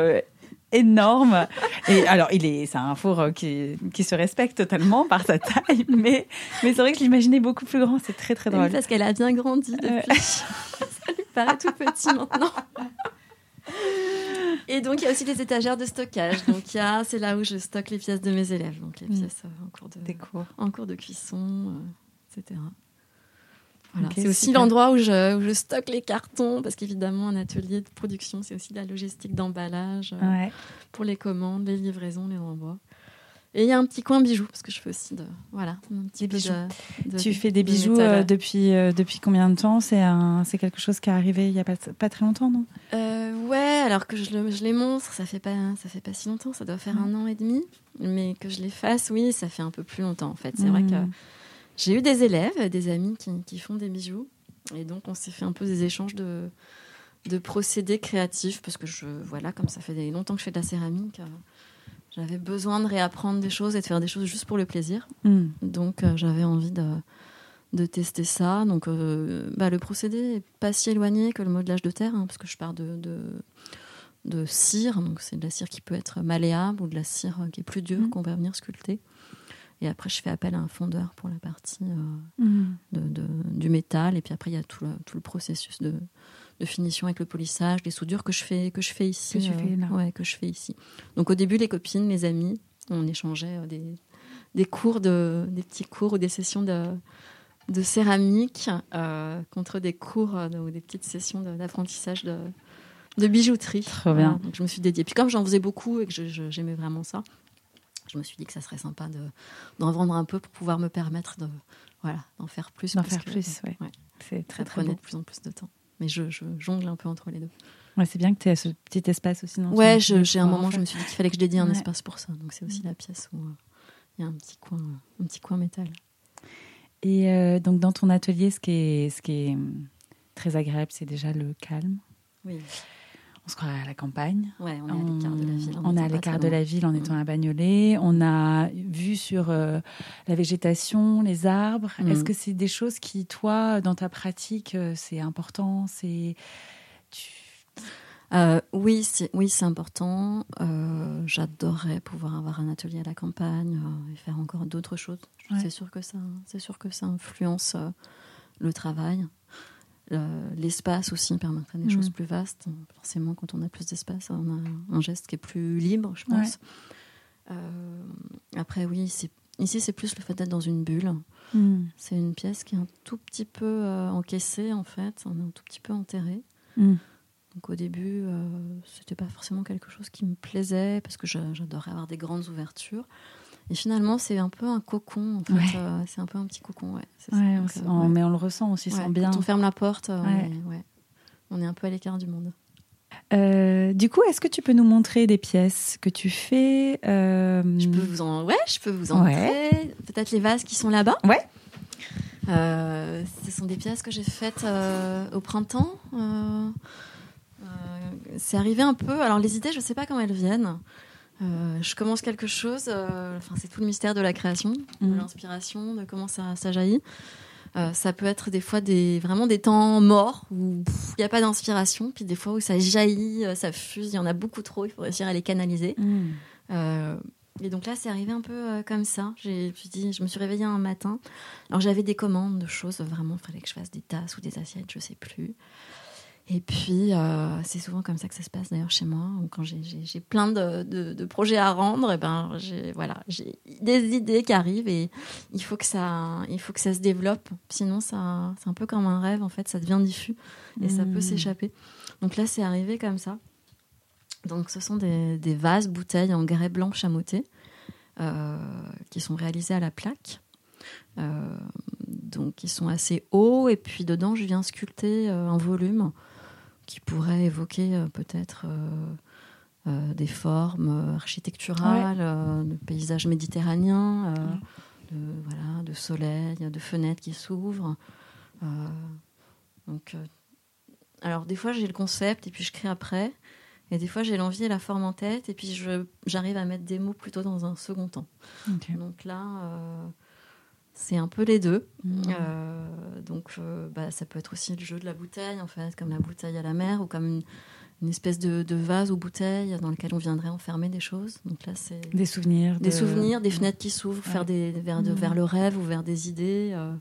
énorme. Et alors, il est, c'est un four qui, qui se respecte totalement par sa taille, mais, mais c'est vrai que je l'imaginais beaucoup plus grand. C'est très, très drôle. parce qu'elle a bien grandi depuis. Ça lui paraît tout petit maintenant. Et donc, il y a aussi des étagères de stockage. Donc, il y a, c'est là où je stocke les pièces de mes élèves. Donc, les mm. pièces euh, en cours de, cours. En cours de cuisson, euh, etc c'est aussi l'endroit où je, où je, stocke les cartons, parce qu'évidemment, un atelier de production, c'est aussi de la logistique d'emballage euh, pour les commandes, les livraisons, les envois. Et il y a un petit coin bijoux, parce que je fais aussi de, voilà, un petit bijoux. tu fais des bijoux euh, depuis, euh, depuis combien de temps? C'est c'est quelque chose qui est arrivé il n'y a pas, pas très longtemps, non? Ouais, alors que je, je, les montre, ça fait, pas, ça fait pas si longtemps, ça doit faire un an et demi. Mais que je les fasse, oui, ça fait un peu plus longtemps, en fait. C'est vrai que mm. J'ai eu des élèves, des amis qui, font des bijoux. Et donc, on s'est fait un peu des échanges de, de procédés créatifs parce que je, voilà, comme ça fait longtemps que je fais de la céramique, euh, j'avais besoin de réapprendre des choses et de faire des choses juste pour le plaisir. Hmm. Donc, euh, j'avais envie de, de, tester ça. Donc, euh, bah, le procédé n'est pas si éloigné que le modelage de terre, hein, parce que je pars de, de, de, cire. Donc, c'est de la cire qui peut être malléable ou de la cire qui est plus dure hmm. qu'on va venir sculpter. Et après, je fais appel à un fondeur pour la partie euh, de, du métal. Et puis après, il y a tout le, tout le processus de, de, finition avec le polissage, les soudures que je fais, que je fais ici. Que, euh, ouais, que je fais ici. Donc au début, les copines, les amis, on échangeait euh, des, des cours, de, des petits cours ou des sessions de, de céramique contre des cours ou des petites sessions d'apprentissage de, de, bijouterie. Trop bien. Donc je me suis dédiée. Puis comme j'en faisais beaucoup et que j'aimais vraiment ça, je me suis dit que ça serait sympa d'en vendre un peu pour pouvoir me permettre de voilà d'en faire plus. D'en faire plus, ouais. C'est très très beau. de plus en plus de temps. Mais je, jongle un peu entre les deux. Ouais, c'est bien que tu aies ce petit espace aussi. Dans ouais, j'ai un moment, je me suis dit qu'il fallait que je dédie un espace pour ça. Donc c'est aussi la pièce où euh, il y a un petit coin, un petit coin métal. Et euh, donc dans ton atelier, ce qui est, ce qui est hum, très agréable, c'est déjà le calme. Oui on se croirait à la campagne. Ouais, on est à l'écart de la ville. On est à l'écart de la ville en mm. étant à Bagnolet. On a vu sur euh, la végétation, les arbres. Mm. Est-ce que c'est des choses qui, toi, dans ta pratique, euh, c'est important C'est euh, oui, c'est oui, c'est important. J'adorerais pouvoir avoir un atelier à la campagne et faire encore d'autres choses. C'est sûr que ça, c'est sûr que ça influence le travail. Euh, l'espace aussi permettrait des choses mm. plus vastes. Forcément, quand on a plus d'espace, on a un geste qui est plus libre, je pense. Euh, après, oui, ici, c'est plus le fait d'être dans une bulle. Mm. C'est une pièce qui est un tout petit peu euh, encaissée, en fait. On est un tout petit peu enterré. Mm. Donc au début, c'était pas forcément quelque chose qui me plaisait parce que j'adorais avoir des grandes ouvertures. Et finalement, c'est un peu un cocon. En fait. Euh, c'est un peu un petit cocon. Ouais, euh, Mais on le ressent, on s'y sent bien. Quand on ferme la porte, euh, on est un peu à l'écart du monde. du coup, est-ce que tu peux nous montrer des pièces que tu fais Je peux vous en, ouais, je peux vous en montrer. Peut-être les vases qui sont là-bas. Ouais. ce sont des pièces que j'ai faites au printemps. c'est arrivé un peu. Alors les idées, je ne sais pas comment elles viennent. Je commence quelque chose, enfin, c'est tout le mystère de la création, de Mhm. l'inspiration, de comment ça, ça jaillit. Euh, ça peut être des fois des, vraiment des temps morts où il n'y a pas d'inspiration, puis des fois où ça jaillit, euh, ça fuse, il y en a beaucoup trop, il faut réussir à les canaliser. Euh, et donc là, c'est arrivé un peu euh, comme ça. J'ai, je, me suis dit, je me suis réveillée un matin. Alors j'avais des commandes de choses, vraiment, il fallait que je fasse des tasses ou des assiettes, je sais plus. Et puis, euh, c'est souvent comme ça que ça se passe d'ailleurs chez moi. Quand j'ai, plein de, de- de projets à rendre, et ben, j'ai, voilà, des idées qui arrivent et il faut que ça, il faut que ça se développe. Sinon, c'est un peu comme un rêve, en fait, ça devient diffus et ça peut Mm. s'échapper. Donc là, c'est arrivé comme ça. Donc, ce sont des, des vases, bouteilles en grès blanc chamoté euh, qui sont réalisés à la plaque. Euh, donc, ils sont assez hauts. Et puis, dedans, je viens sculpter euh, un volume qui pourrait évoquer euh, peut-être euh, euh, des formes architecturales, de paysages méditerranéens, de, voilà, de soleil, de fenêtres qui s'ouvrent. Donc, alors, des fois, j'ai le concept et puis je crée après. Et des fois, j'ai l'envie et la forme en tête, et puis j'arrive à mettre des mots plutôt dans un second temps. Donc là, c'est un peu les deux. Mm. Euh, donc, euh, bah, ça peut être aussi le jeu de la bouteille, en fait, comme la bouteille à la mer, ou comme une, une espèce de, de vase ou bouteille dans lequel on viendrait enfermer des choses. Donc là, c'est Des souvenirs. des de- souvenirs, des fenêtres qui s'ouvrent, Ouais. faire des vers, de- Mhm. vers le rêve ou vers des idées. euh,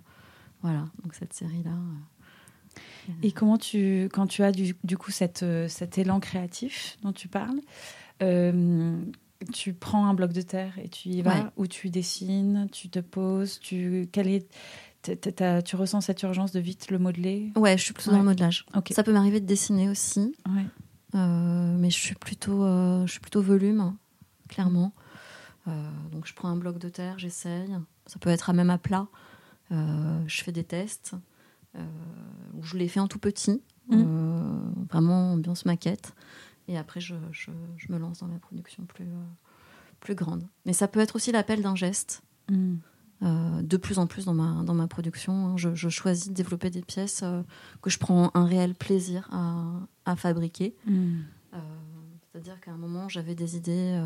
voilà, donc cette série-là. euh, Et comment tu, quand tu as du, du coup cette, cet élan créatif dont tu parles, tu prends un bloc de terre et tu y vas, Ouais. ou tu dessines, tu te poses, tu, quel est, tu ressens cette urgence de vite le modeler? Ouais, je suis plutôt Ouais. dans le modelage. Ça peut m'arriver de dessiner aussi. Ouais. Euh, mais je suis plutôt, euh, je suis plutôt volume, clairement. Euh, donc je prends un bloc de terre, j'essaye. Ça peut être à même à plat. Je fais des tests. Je les fais en tout petit, Mm. vraiment ambiance maquette. Et après, je, je- je me lance dans la production plus, euh, plus grande. Mais ça peut être aussi l'appel d'un geste. Mm. Euh, de plus en plus dans ma, dans ma production. hein. Je, je choisis de développer des pièces euh, que je prends un réel plaisir à, à fabriquer. Mm. Euh, C'est-à-dire qu'à un moment, j'avais des idées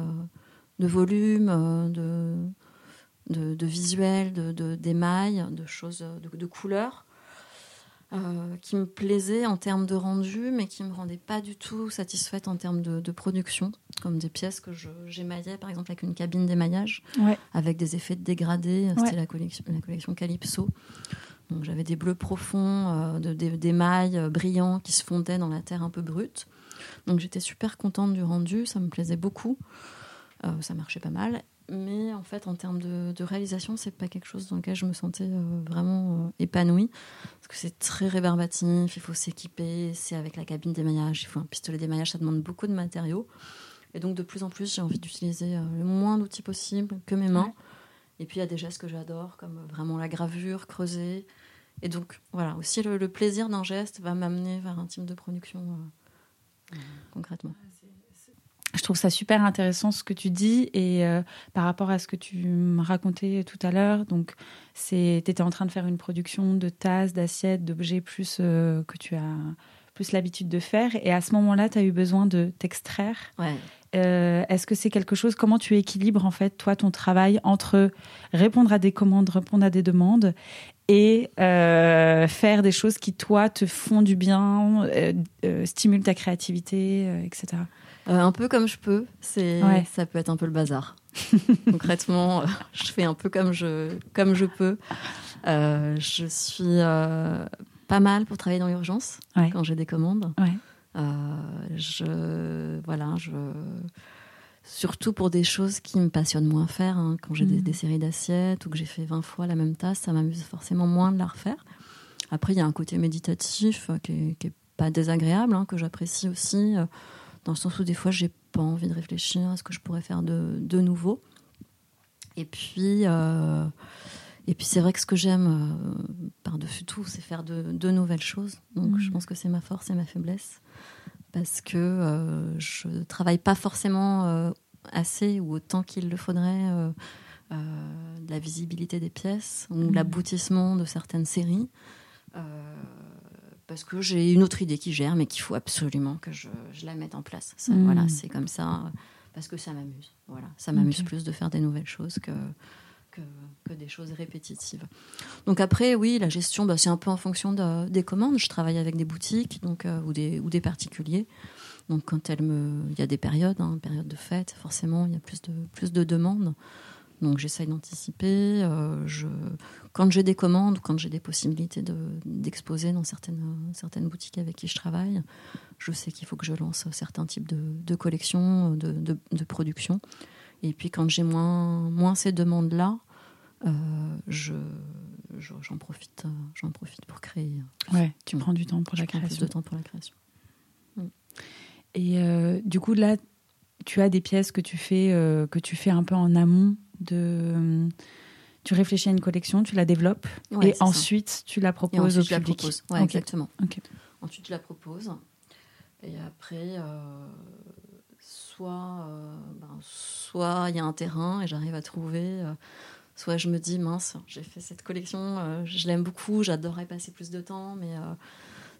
de volume, de, de, de visuel, de, de- d'émail, de choses, de, de couleurs. Euh, qui me plaisaient en termes de rendu, mais qui me rendaient pas du tout satisfaite en termes de, de production, comme des pièces que j'émaillais, par exemple avec une cabine d'émaillage, Ouais. avec des effets de dégradé. C'était Ouais. la collection, la collection Calypso. Donc j'avais des bleus profonds, euh, de, des, des mailles euh, brillants qui se fondaient dans la terre un peu brute. Donc j'étais super contente du rendu, ça me plaisait beaucoup. Euh, ça marchait pas mal. Mais en fait, en termes de, de réalisation, c'est pas quelque chose dans lequel je me sentais euh, vraiment euh, épanouie. Parce que c'est très rébarbatif, il faut s'équiper, c'est avec la cabine d'émaillage, il faut un pistolet d'émaillage, ça demande beaucoup de matériaux. Et donc de plus en plus, j'ai envie d'utiliser euh, le moins d'outils possible que mes mains. Ouais. Et puis il y a des gestes que j'adore, comme vraiment la gravure, creuser. Et donc voilà, aussi le, le plaisir d'un geste va m'amener vers un type de production concrètement. Je trouve ça super intéressant ce que tu dis et euh, par rapport à ce que tu me racontais tout à l'heure, donc tu étais en train de faire une production de tasses, d'assiettes, d'objets plus euh, que tu as plus l'habitude de faire et à ce moment-là, tu as eu besoin de t'extraire. Ouais. Euh, Est-ce que c'est quelque chose comment tu équilibres en fait toi ton travail entre répondre à des commandes, répondre à des demandes et euh, faire des choses qui toi te font du bien, euh, stimulent ta créativité, etc. Euh, un peu comme je peux, c'est Ouais. ça peut être un peu le bazar. Concrètement, euh, je fais un peu comme je comme je peux. Euh, je suis pas mal pour travailler dans l'urgence Ouais. quand j'ai des commandes. Ouais. Je voilà, je surtout pour des choses qui me passionnent moins à faire. hein. Quand j'ai des, Mhm. des séries d'assiettes ou que j'ai fait 20 fois la même tasse, ça m'amuse forcément moins de la refaire. Après, il y a un côté méditatif qui est, qui est pas désagréable, hein, que j'apprécie aussi, dans le sens où des fois, j'ai pas envie de réfléchir à ce que je pourrais faire de, de nouveau. Et puis, euh, et puis c'est vrai que ce que j'aime euh, par-dessus tout, c'est faire de, de nouvelles choses. Donc, je pense que c'est ma force et ma faiblesse. Parce que euh, je travaille pas forcément euh, assez ou autant qu'il le faudrait de la visibilité des pièces ou Mhm. l'aboutissement de certaines séries. Euh, parce que j'ai une autre idée qui germe et qu'il faut absolument que je, je la mette en place. Ça, Mhm. Voilà, c'est comme ça. parce que ça m'amuse. Voilà, ça m'amuse plus de faire des nouvelles choses que, que, des choses répétitives. Donc après, oui, la gestion, bah, c'est un peu en fonction des commandes. Je travaille avec des boutiques donc, ou, des, ou des particuliers. Donc quand elle me, il y a des périodes, hein, période de fête, forcément, il y a plus de plus de demandes. Donc j'essaye d'anticiper. Euh, je, quand j'ai des commandes, quand j'ai des possibilités d'exposer dans certaines, certaines boutiques avec qui je travaille, je sais qu'il faut que je lance certains types de, de collections, de, de, production. Et puis quand j'ai moins, moins ces demandes-là, euh, je, j'en profite, j'en profite pour créer. Ouais, tu prends du temps pour la création. Plus de temps pour la création. Et euh, du coup, là, tu as des pièces que tu fais, euh, que tu fais un peu en amont de. Tu réfléchis à une collection, tu la développes et ensuite tu la proposes au public. exactement. Ensuite, tu la proposes. Et après, euh, soit ben, soit il y a un terrain et j'arrive à trouver, soit je me dis mince, j'ai fait cette collection, je l'aime beaucoup, j'adorerais passer plus de temps, mais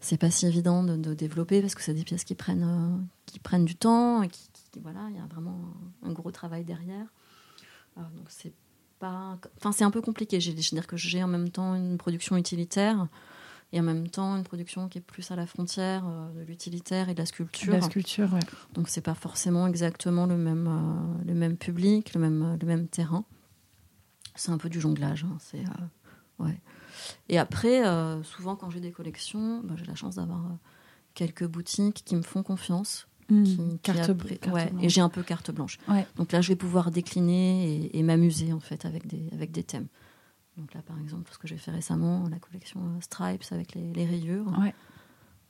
c'est pas si évident de, développer parce que c'est des pièces qui prennent, euh, qui prennent du temps et qui, voilà, il y a vraiment un, gros travail derrière. Euh, donc c'est pas, enfin c'est un peu compliqué. Je veux dire que j'ai en même temps une production utilitaire et en même temps une production qui est plus à la frontière euh, de l'utilitaire et de la sculpture. La sculpture, ouais. Donc c'est pas forcément exactement le même, le même public, le même, le même terrain. C'est un peu du jonglage. Hein. C'est ouais. Et après, euh, souvent quand j'ai des collections, bah, j'ai la chance d'avoir euh, quelques boutiques qui me font confiance. Mmh, carte, et j'ai un peu carte blanche. Donc là, je vais pouvoir décliner et, m'amuser en fait avec des, avec des thèmes. Donc là, par exemple, ce que j'ai fait récemment, la collection euh, Stripes avec les, rayures,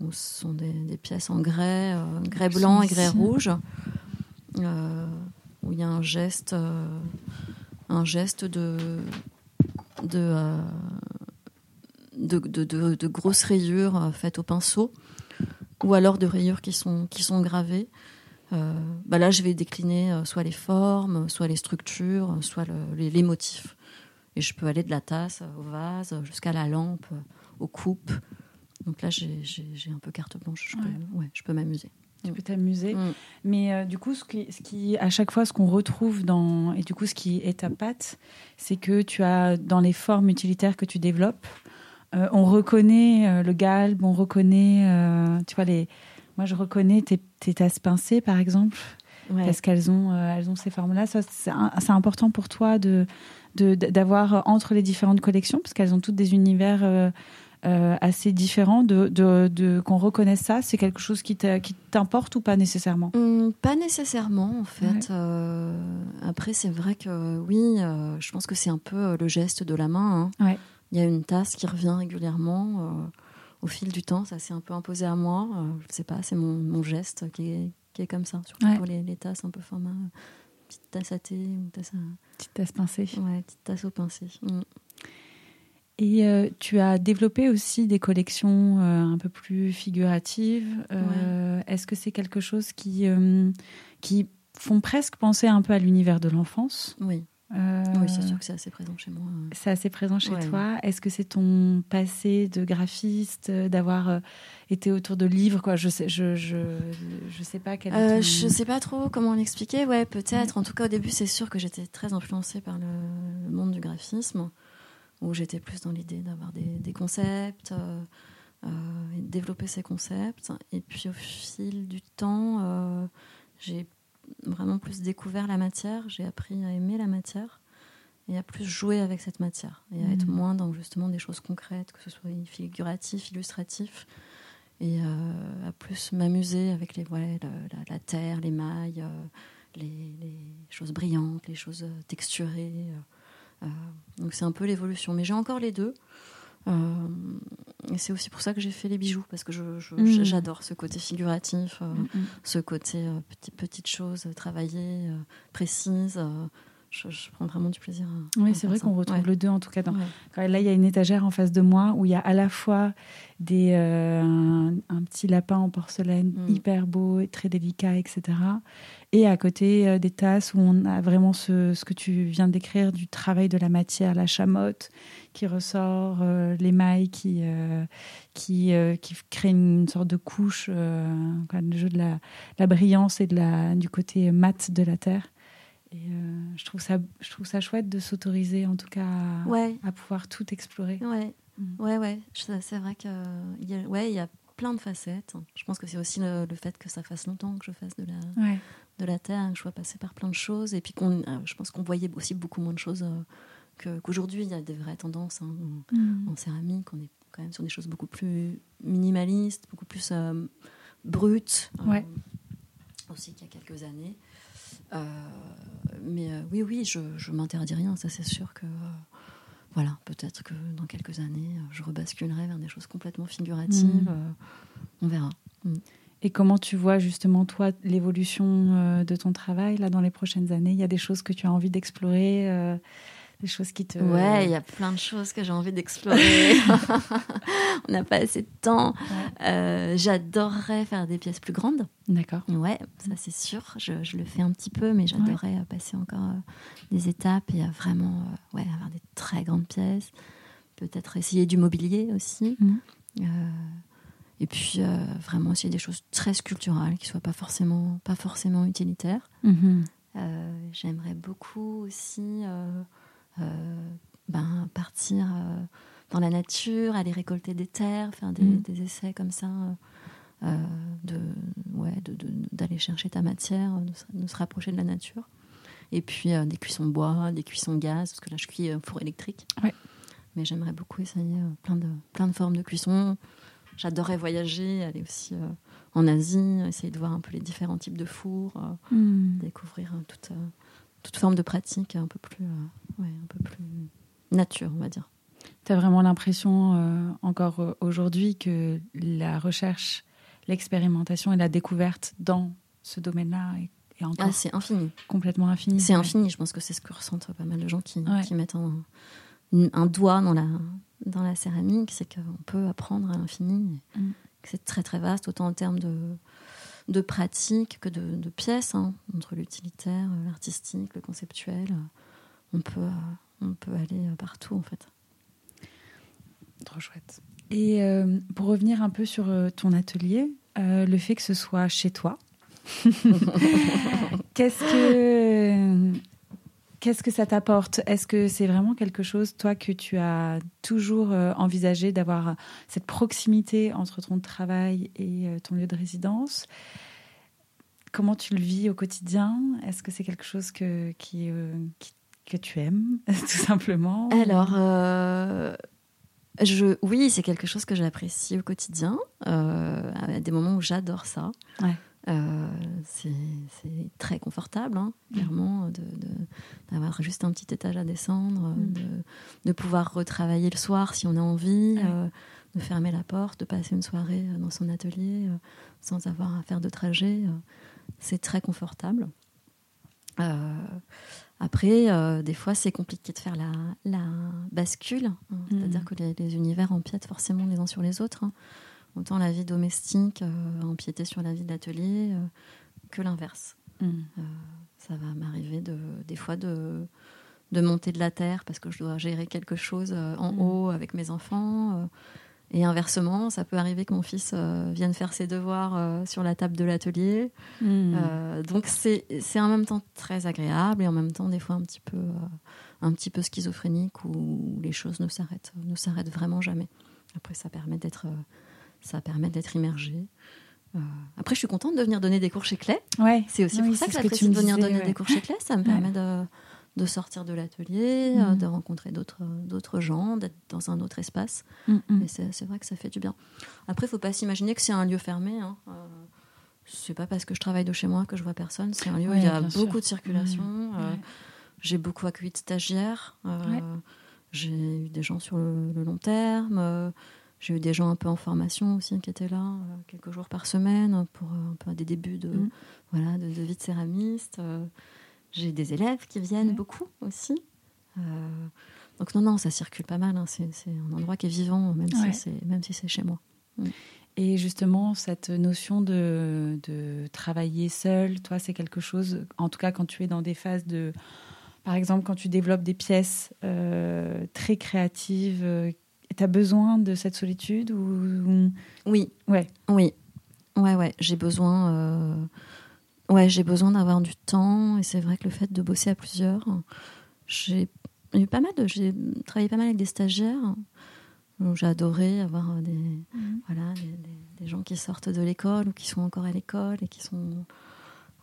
où ce sont des, pièces en grès, grès blanc et grès rouge, où il y a un geste, un geste de, de, de, grosses rayures euh, faites au pinceau, ou alors de rayures qui sont, qui sont gravées. Euh, bah là, je vais décliner euh, soit les formes, soit les structures, soit les, motifs. Et je peux aller de la tasse au vase jusqu'à la lampe, aux coupes. Donc là, j'ai un peu carte blanche. Je peux, ouais. je peux m'amuser. Tu peux t'amuser. Mm. Mais du coup, ce qui, ce qui, à chaque fois, ce qu'on retrouve dans. Et du coup, ce qui est ta patte, c'est que tu as, dans les formes utilitaires que tu développes, euh, on reconnaît euh, le galbe, on reconnaît, euh, tu vois, les. Moi, je reconnais tes, tasses pincées, par exemple, parce qu'elles ont, elles ont ces formes-là. C'est important pour toi de d'avoir entre les différentes collections, parce qu'elles ont toutes des univers assez différents, de, de, qu'on reconnaisse ça. C'est quelque chose qui t'importe ou pas nécessairement? Mmh, Pas nécessairement, en fait. après, c'est vrai que oui, je pense que c'est un peu le geste de la main. Hein. Ouais. Il y a une tasse qui revient régulièrement euh, au fil du temps. Ça s'est un peu imposé à moi. Euh, je ne sais pas, c'est mon, geste qui est, qui est comme ça, surtout pour les, tasses un peu format. Petite tasse à thé ou tasse à... Petite tasse pincée. Ouais, petite tasse au pincé. Mm. Et euh, tu as développé aussi des collections un peu plus figuratives. Est-ce que c'est quelque chose qui, qui font presque penser un peu à l'univers de l'enfance? Oui. Euh, oui, c'est sûr que c'est assez présent chez moi. C'est assez présent chez toi. Est-ce que c'est ton passé de graphiste, euh, d'avoir euh, été autour de livres quoi? Je sais, je, je, je sais pas quel. Ton... Je sais pas trop comment l'expliquer. Ouais, peut-être. En tout cas, au début, c'est sûr que j'étais très influencée par le, monde du graphisme, où j'étais plus dans l'idée d'avoir des, des, concepts. et de développer ces concepts. Et puis au fil du temps, j'ai vraiment plus découvert la matière, j'ai appris à aimer la matière et à plus jouer avec cette matière et à être mm. moins dans justement des choses concrètes, que ce soit figuratif, illustratif, et euh, à plus m'amuser avec les, ouais, la, terre, les mailles, euh, les, choses brillantes, les choses euh, texturées. donc c'est un peu l'évolution. Mais j'ai encore les deux. Euh, et c'est aussi pour ça que j'ai fait les bijoux, parce que mm. j'adore ce côté figuratif, euh, mm, mm. ce côté euh, petit, petite chose travaillée, précise. Je, prends vraiment du plaisir. oui, c'est vrai qu'on retrouve le deux en tout cas. Dans... Là, il y a une étagère en face de moi où il y a à la fois des, euh, un, petit lapin en porcelaine mm. hyper beau, et très délicat, etc. Et à côté euh, des tasses où on a vraiment ce, ce que tu viens de décrire du travail de la matière, la chamotte qui ressort, euh, l'émail qui, qui, qui crée une, sorte de couche, le jeu de la, la brillance et de la, du côté mat de la terre. Et euh, je, trouve ça, je trouve ça chouette de s'autoriser, en tout cas, à, pouvoir tout explorer. Ouais, mm. ouais, ouais. C'est vrai qu'il y, a, ouais, y a plein de facettes. Je pense que c'est aussi le, fait que ça fasse longtemps que je fasse de la, de la terre, que je sois passée par plein de choses. Et puis, qu'on, euh, je pense qu'on voyait aussi beaucoup moins de choses euh, qu'aujourd'hui. il y a des vraies tendances hein, mm. en, céramique. On est quand même sur des choses beaucoup plus minimalistes, beaucoup plus brutes. Ouais. aussi qu'il y a quelques années. Euh, mais euh, oui, oui, je, je m'interdis rien, ça c'est sûr que euh, voilà, peut-être que dans quelques années, je rebasculerai vers des choses complètement figuratives. Mm. on verra. Mm. Et comment tu vois justement, toi, l'évolution de ton travail là dans les prochaines années? Il y a des choses que tu as envie d'explorer des choses qui te. Ouais, il y a plein de choses que j'ai envie d'explorer. On n'a pas assez de temps. Euh, j'adorerais faire des pièces plus grandes. D'accord. Ouais, ça c'est sûr. Je, le fais un petit peu, mais j'adorerais euh, passer encore euh, des étapes et vraiment ouais, avoir des très grandes pièces. Peut-être essayer du mobilier aussi. Mmh. et puis vraiment essayer des choses très sculpturales qui soient pas forcément, pas forcément utilitaires. Mmh. J'aimerais beaucoup aussi ben, partir euh, dans la nature, aller récolter des terres, faire des, mm. essais comme ça, euh, de, ouais, d'aller chercher ta matière, de, se rapprocher de la nature. Et puis des cuissons bois, des cuissons gaz, parce que là je cuis four électrique. Mais j'aimerais beaucoup essayer plein, de, plein de formes de cuisson. J'adorerais voyager, aller aussi en Asie, essayer de voir un peu les différents types de fours, mm. découvrir toute, toute forme de pratique un peu plus ouais, un peu plus nature, on va dire. Tu as vraiment l'impression, euh, encore euh, aujourd'hui, que la recherche, l'expérimentation et la découverte dans ce domaine-là est, encore ah, c'est infini. complètement infini. C'est infini, je pense que c'est ce que ressentent pas mal de gens qui, qui mettent un, un, doigt dans la, dans la céramique, c'est qu'on peut apprendre à l'infini, mm. c'est très très vaste, autant en termes de, de pratique que de, de pièces, hein, entre l'utilitaire, l'artistique, le conceptuel on peut, euh, on peut aller euh, partout en fait. Trop chouette. Et euh, pour revenir un peu sur ton atelier, le fait que ce soit chez toi, qu'est-ce que qu'est-ce que ça t'apporte? Est-ce que c'est vraiment quelque chose, toi, que tu as toujours envisagé d'avoir cette proximité entre ton travail et ton lieu de résidence? Comment tu le vis au quotidien? Est-ce que c'est quelque chose que, qui, qui que tu aimes, tout simplement? Alors, euh, je, oui, c'est quelque chose que j'apprécie au quotidien. Euh, à des moments où j'adore ça. Euh, c'est très confortable, hein, mm. clairement, d'avoir de, juste un petit étage à descendre, mm. de, pouvoir retravailler le soir si on a envie, de fermer la porte, de passer une soirée dans son atelier sans avoir à faire de trajet. c'est très confortable. Après, euh, des fois, c'est compliqué de faire la, la bascule, hein. mm. c'est-à-dire que les, univers empiètent forcément les uns sur les autres. Hein. Autant la vie domestique euh, empiéter sur la vie d'atelier euh, que l'inverse. Mm. ça va m'arriver de, des fois de, de monter de la terre parce que je dois gérer quelque chose en mm. haut avec mes enfants. Et inversement, ça peut arriver que mon fils euh, vienne faire ses devoirs euh, sur la table de l'atelier. Euh, donc c'est en même temps très agréable et en même temps des fois un petit peu, un petit peu schizophrénique où les choses ne s'arrêtent, ne s'arrêtent vraiment jamais. Après, ça permet d'être, ça permet d'être immergé. après, je suis contente de venir donner des cours chez Clé. Ouais. C'est aussi pour ça que j'apprécie de venir donner des cours chez Clé. Ça me permet de de sortir de l'atelier, euh, mm. de rencontrer d'autres gens, d'être dans un autre espace. Mm, mm. Et c'est vrai que ça fait du bien. Après, il faut pas s'imaginer que c'est un lieu fermé. Hein. Euh, c'est pas parce que je travaille de chez moi que je vois personne. C'est un lieu où il y a beaucoup de circulation. Euh, j'ai beaucoup accueilli de stagiaires. J'ai eu des gens sur le, long terme. J'ai eu des gens un peu en formation aussi qui étaient là quelques jours par semaine pour un peu des débuts de, voilà, de, de vie de céramiste j'ai des élèves qui viennent beaucoup aussi. donc non, non, ça circule pas mal. Hein. C'est un endroit qui est vivant, même si c'est même si c'est chez moi. Mm. Et justement, cette notion de, de travailler seul, toi, c'est quelque chose, en tout cas quand tu es dans des phases de, par exemple, quand tu développes des pièces euh, très créatives, euh, tu as besoin de cette solitude ou... Oui. Ouais. Oui. Ouais, ouais. J'ai besoin, euh, ouais, j'ai besoin d'avoir du temps. Et c'est vrai que le fait de bosser à plusieurs, j'ai eu pas mal de, j'ai travaillé pas mal avec des stagiaires. J'ai adoré avoir des, mhm. voilà, des, gens qui sortent de l'école ou qui sont encore à l'école et qui sont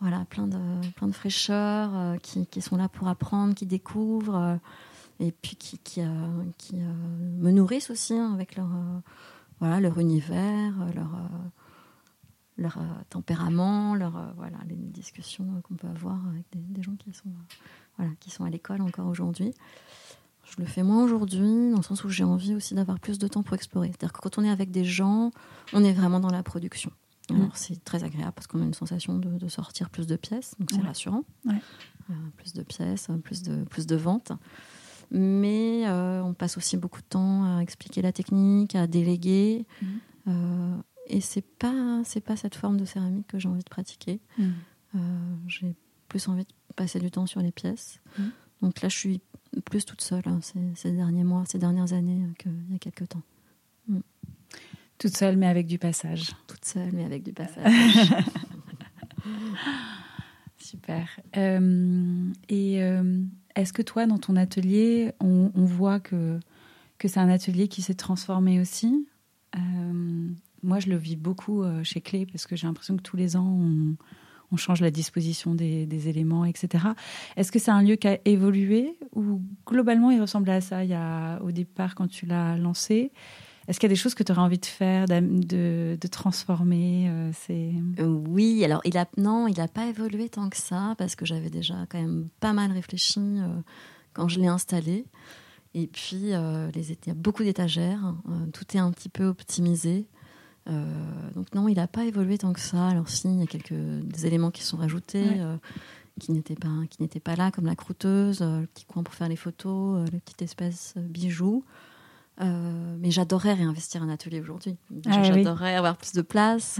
voilà, plein, de, plein de fraîcheur, euh, qui, qui, sont là pour apprendre, qui découvrent euh, et puis qui, qui, euh, qui me nourrissent aussi hein, avec leur, voilà, leur univers, leur, leur tempérament, leur, voilà, les discussions qu'on peut avoir avec des, des, gens qui sont, voilà, qui sont à l'école encore aujourd'hui. Je le fais moins aujourd'hui, dans le sens où j'ai envie aussi d'avoir plus de temps pour explorer. C'est-à-dire que quand on est avec des gens, on est vraiment dans la production. Mm. C'est très agréable parce qu'on a une sensation de, sortir plus de pièces, donc c'est rassurant. Euh, plus de pièces, plus de, plus de ventes. Mais euh, on passe aussi beaucoup de temps à expliquer la technique, à déléguer. Mm. Euh, et c'est pas c'est pas cette forme de céramique que j'ai envie de pratiquer. Mm. j'ai plus envie de passer du temps sur les pièces. Donc là, je suis plus toute seule hein, ces, derniers mois, ces dernières années euh, qu'il y a quelques temps. Mm. Toute seule, mais avec du passage. Toute seule, mais avec du passage. Super. Euh, et euh, est-ce que toi, dans ton atelier, on, voit que, que c'est un atelier qui s'est transformé aussi? Moi, je le vis beaucoup chez Clé parce que j'ai l'impression que tous les ans, on, on change la disposition des, éléments, etc. Est-ce que c'est un lieu qui a évolué ou globalement il ressemblait à ça? Il y a, au départ quand tu l'as lancé est-ce qu'il y a des choses que tu aurais envie de faire, de, transformer euh. Euh, oui, alors il a, non, il n'a pas évolué tant que ça, parce que j'avais déjà quand même pas mal réfléchi euh, quand je l'ai installé. Et puis, les, il y a beaucoup d'étagères, tout est un petit peu optimisé. Donc non, il n'a pas évolué tant que ça. Alors si, il y a quelques éléments qui sont rajoutés. Qui n'étaient pas qui pas là comme la croûteuse le petit coin pour faire les photos le petit espace bijou mais j'adorerais réinvestir un atelier aujourd'hui. Ah j'adorerais avoir plus de place.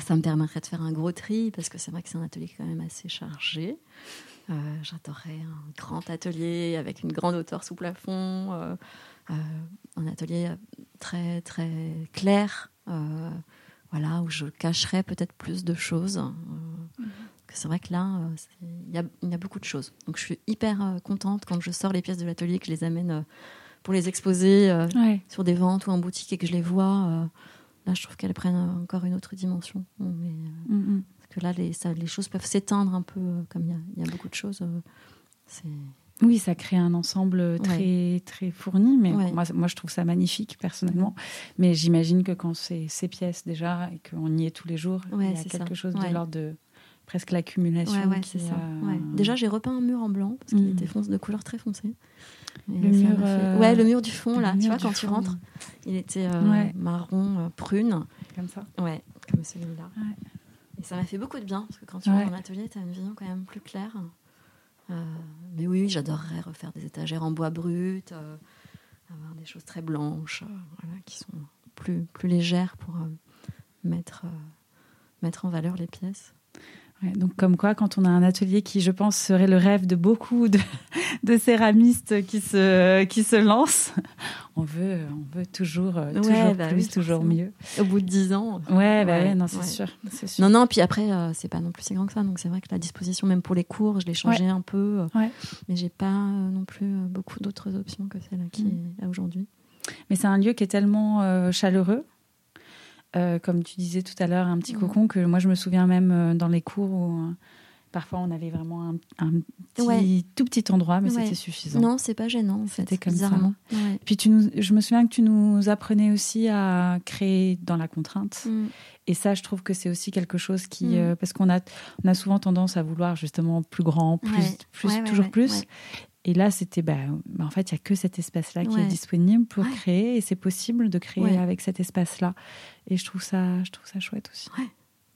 Ça me permettrait de faire un gros tri parce que c'est vrai que c'est un atelier quand même assez chargé. J'adorerais un grand atelier avec une grande hauteur sous plafond un atelier très très clair euh, voilà, où je cacherai peut-être plus de choses. Euh, c'est vrai que là, euh, il y, a beaucoup de choses. Donc je suis hyper contente quand je sors les pièces de l'atelier, que je les amène pour les exposer sur des ventes ou en boutique et que je les vois. là, je trouve qu'elles prennent encore une autre dimension. Mais, mm-hmm. Parce que là, les, les choses peuvent s'éteindre un peu, comme il y, y, a beaucoup de choses. oui, ça crée un ensemble très, très fourni, mais moi, moi, je trouve ça magnifique personnellement. Mais j'imagine que quand c'est ces pièces déjà et qu'on y est tous les jours, il y a quelque chose de l'ordre de presque l'accumulation. Déjà, j'ai repeint un mur en blanc parce qu'il mm. était de couleur très foncée. Le mur, euh, ouais, le mur du fond là, tu vois, quand tu rentres, il était euh, marron euh, prune, comme ça. Ouais, comme celui-là. Et ça m'a fait beaucoup de bien parce que quand tu rentres dans l'atelier, tu as une vision quand même plus claire. Euh, mais oui, j'adorerais refaire des étagères en bois brut, euh, avoir des choses très blanches, euh, qui sont plus, plus légères pour mettre, mettre en valeur les pièces donc comme quoi, quand on a un atelier qui, je pense, serait le rêve de beaucoup de, céramistes qui se, qui se lancent, on veut, on veut toujours, euh, toujours bah plus, toujours mieux. Au bout de dix ans. Ouais, bah ouais, non, c'est sûr, Non, non, puis après, euh, c'est pas non plus si grand que ça. Donc c'est vrai que la disposition, même pour les cours, je l'ai changé un peu. Euh, mais j'ai pas non plus beaucoup d'autres options que celle qui mm. est là aujourd'hui. Mais c'est un lieu qui est tellement chaleureux euh, comme tu disais tout à l'heure, un petit cocon que moi je me souviens même euh, dans les cours où euh, parfois on avait vraiment un, petit, tout petit endroit, mais c'était suffisant. Non, c'est pas gênant. C'était comme ça. Puis tu nous, je me souviens que tu nous apprenais aussi à créer dans la contrainte. Mm. Et ça, je trouve que c'est aussi quelque chose qui, mm. parce qu'on a, on a souvent tendance à vouloir justement plus grand, plus, plus toujours plus. Et là, c'était, bah, bah, en fait, il n'y a que cet espace-là qui est disponible pour créer, et c'est possible de créer avec cet espace-là. Et je trouve ça, je trouve ça chouette aussi.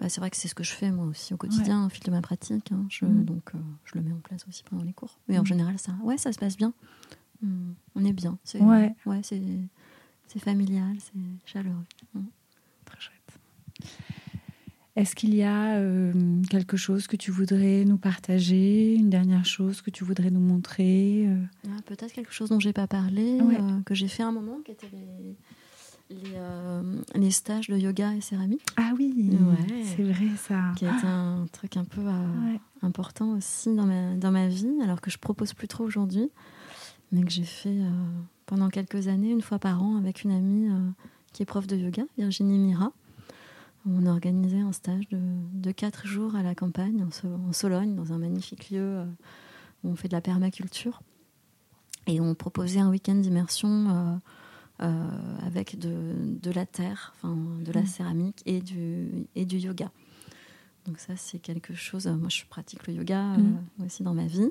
bah, c'est vrai que c'est ce que je fais moi aussi au quotidien, au fil de ma pratique. Hein. je, Mm. Donc, euh, je le mets en place aussi pendant les cours. Mais en Mm. général, ça, ouais, ça se passe bien. Mm. On est bien. C'est, Ouais. ouais, c'est, c'est familial, c'est chaleureux. Est-ce qu'il y a euh, quelque chose que tu voudrais nous partager, une dernière chose que tu voudrais nous montrer euh? Ah, peut-être quelque chose dont j'ai pas parlé, Ouais. euh, que j'ai fait un moment, qui était les, les, les stages de yoga et céramique, Ah oui, Ouais. c'est vrai ça. qui été un truc un peu Ouais. important aussi dans ma, dans ma vie, alors que je propose plus trop aujourd'hui, mais que j'ai fait pendant quelques années, une fois par an, avec une amie qui est prof de yoga, Virginie Mira. On a organisé un stage de, de quatre jours à la campagne, en, So- en Sologne, dans un magnifique lieu euh, où on fait de la permaculture. Et on proposait un week-end d'immersion euh, euh, avec de, de la terre, enfin, de la Mm. céramique et du, et du yoga. Donc ça, c'est quelque chose... Moi, je pratique le yoga euh, Mm. aussi dans ma vie.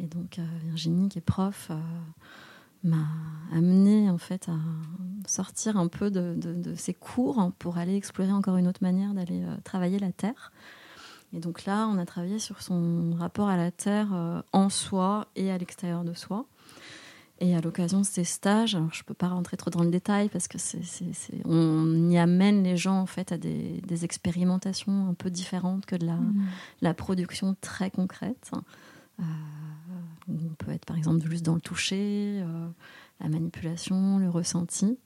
Et donc, Virginie, qui est prof, m'a amené en fait à sortir un peu de, de- de ses cours pour aller explorer encore une autre manière d'aller euh, travailler la terre. Et donc là, on a travaillé sur son rapport à la terre euh, en soi et à l'extérieur de soi. Et à l'occasion de ces stages, alors je ne peux pas rentrer trop dans le détail parce que c'est, c'est- c'est- on y amène les gens en fait à des, des expérimentations un peu différentes que de la, Mm. la production très concrète. Euh, on peut être par exemple juste dans le toucher, euh, la manipulation, le ressenti.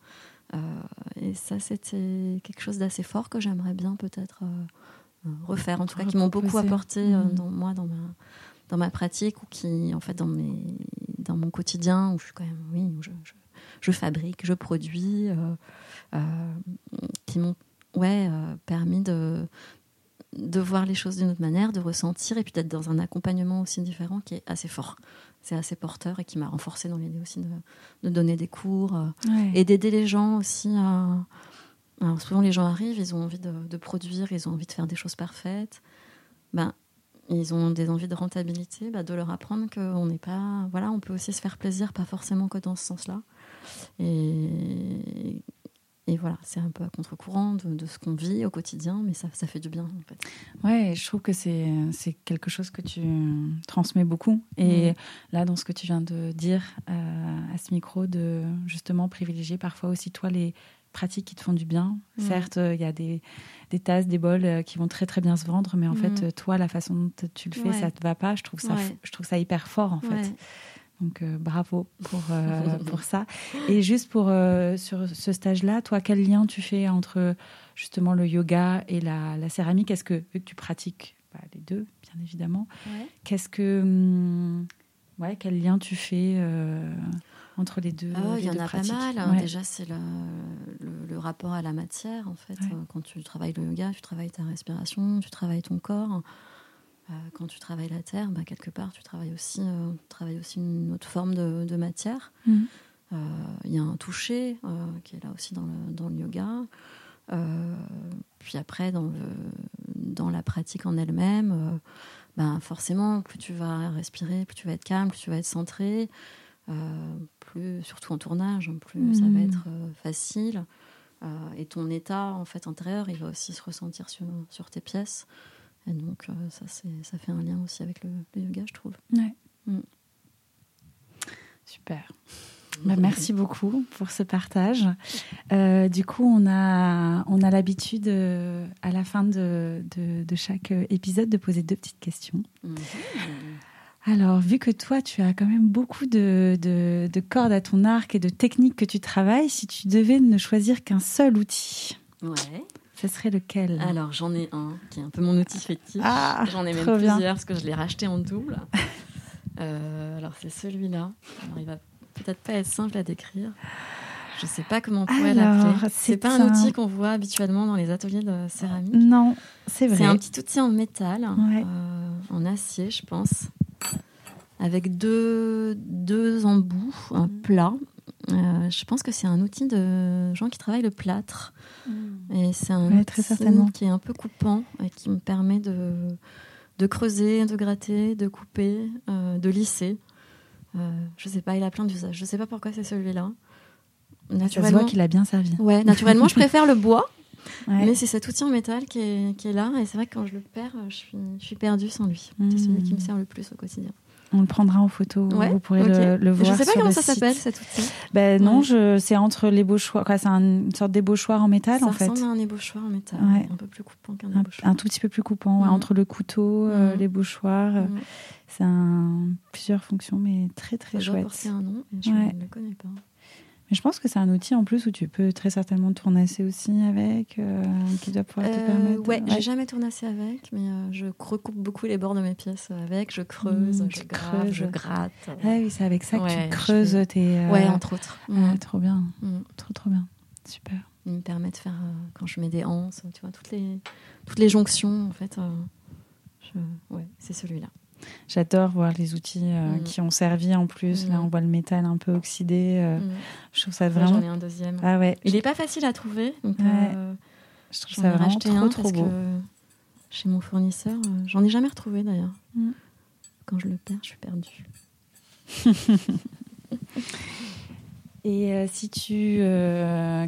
Euh, et ça, c'était quelque chose d'assez fort que j'aimerais bien peut-être euh, euh, refaire, en tout cas qui m'ont beaucoup apporté euh, Mhm. dans moi, dans ma, dans ma pratique, ou qui, en fait, dans, mes, dans mon quotidien, où je suis quand même, oui, où je, je, je fabrique, je produis, qui m'ont ouais, permis de, de voir les choses d'une autre manière, de ressentir, et puis d'être dans un accompagnement aussi différent qui est assez fort. C'est assez porteur et qui m'a renforcé dans l'idée aussi de, de donner des cours euh, Ouais. et d'aider les gens aussi à. Alors souvent, les gens arrivent, ils ont envie de, de produire, ils ont envie de faire des choses parfaites. Ben, ils ont des envies de rentabilité, ben, de leur apprendre qu'on n'est pas. Voilà, on peut aussi se faire plaisir, pas forcément que dans ce sens-là. Et, et voilà, c'est un peu à contre-courant de, de ce qu'on vit au quotidien, mais ça, ça fait du bien en fait. Ouais, je trouve que c'est c'est quelque chose que tu transmets beaucoup. Et là, dans ce que tu viens de dire euh, à ce micro, de justement privilégier parfois aussi toi les pratiques qui te font du bien. Certes, euh, il y a des, des tasses, des bols euh, qui vont très très bien se vendre, mais en fait, euh, toi, la façon dont tu le fais, Ouais. ça te va pas. Je trouve ça, Ouais. je trouve ça hyper fort en fait. Donc euh, bravo pour, euh, pour ça. Et juste pour euh, sur ce stage-là, toi, quel lien tu fais entre justement le yoga et la, la céramique? Est-ce que, vu que tu pratiques bah, les deux, bien évidemment, Ouais. qu'est-ce que hum, ouais, quel lien tu fais entre les deux Ah, il y en a pratiques? pas mal. hein. Ouais. Déjà, c'est le, le- le rapport à la matière, en fait. Ouais. Quand tu travailles le yoga, tu travailles ta respiration, tu travailles ton corps. Euh, quand tu travailles la terre, bah, quelque part, tu travailles aussi, euh, travailles aussi une autre forme de, de matière. Mhm. Euh, Il y a un toucher euh, qui est là aussi dans le, dans le yoga. Euh, puis après, dans, le, dans la pratique en elle-même, euh, ben forcément, plus tu vas respirer, plus tu vas être calme, plus tu vas être centré, euh, plus, surtout en tournage, hein, plus ça va Mhm. être euh, facile. Euh, et ton état en fait intérieur, il va aussi se ressentir sur, sur tes pièces. Et donc, euh, ça, ça fait un lien aussi avec le, le yoga, je trouve. Ouais. Mm. Super. Bah, merci beaucoup pour ce partage. Euh, du coup, on a, on a l'habitude euh, à la fin de, de, de chaque épisode de poser deux petites questions. Mhm. Alors, vu que toi, tu as quand même beaucoup de, de, de cordes à ton arc et de techniques que tu travailles, si tu devais ne choisir qu'un seul outil, Ouais. Ce serait lequel Alors, j'en ai un qui est un peu mon outil fétiche. Ah, J'en ai même bien. plusieurs parce que je l'ai racheté en double. Euh, alors, c'est celui-là. Il va peut-être pas être simple à décrire. Je sais pas comment on pourrait l'appeler. c'est pas un un- outil qu'on voit habituellement dans les ateliers de céramique. Non, c'est vrai. C'est un petit outil en métal, Ouais. euh, en acier, je pense, avec deux, deux embouts, un Mhm. plat. Euh, je pense que c'est un outil de gens qui travaillent le plâtre. Et c'est un Ouais, très outil certainement. qui est un peu coupant et qui me permet de, de creuser, de gratter, de couper, euh, de lisser. Euh, je sais pas, il a plein d'usages. Je sais pas pourquoi c'est celui-là. Ça se Naturellement, voit qu'il a bien servi. ouais, naturellement, je préfère le bois. Ouais. Mais c'est cet outil en métal qui est, qui est là. Et c'est vrai que quand je le perds, je suis, je suis perdue sans lui. C'est celui qui me sert le plus au quotidien. On le prendra en photo. Ouais, Vous pourrez le, le voir. Je sais pas sur comment ça s'appelle cet outil. Ben non, Ouais. je, c'est entre l'ébauchoir. quoi, C'est un- une sorte d'ébauchoir en métal ça en fait. ressemble à un ébauchoir en métal. Ouais. Un peu plus coupant qu'un Un, ébauchoir. un tout petit peu plus coupant, Mhm. entre le couteau, euh, Mhm. l'ébauchoir. euh, Mm. C'est un, plusieurs fonctions, mais très très Ça doit chouette. porter un nom, je ne le connais pas. Mais je pense que c'est un outil en plus où tu peux très certainement tournasser aussi avec, euh, qui doit pouvoir te Euh, permettre. ouais, j'ai jamais tournassé avec, mais euh, je recoupe beaucoup les bords de mes pièces avec. Je creuse, Mm, je grave, creuses. je gratte. Ah oui, c'est avec ça que Ouais, tu creuses fais- tes. euh, Ouais, entre autres. ah, Mm. trop bien, Mm. trop trop bien, super. Il me permet de faire, euh, quand je mets des anses, tu vois, toutes les, toutes les jonctions, en fait. je- Ouais, c'est celui-là. J'adore voir les outils euh, Mm. qui ont servi en plus. Là, Mm. on voit le métal un peu oxydé. euh, Mm. Je trouve ça vraiment. J'en ai un deuxième. Ah ouais, Il n'est pas facile à trouver, donc Ouais. euh, je trouve j'en ça ai vraiment trop un trop parce beau. que chez mon fournisseur, euh, j'en ai jamais retrouvé d'ailleurs. Quand je le perds, je suis perdue. Et si tu.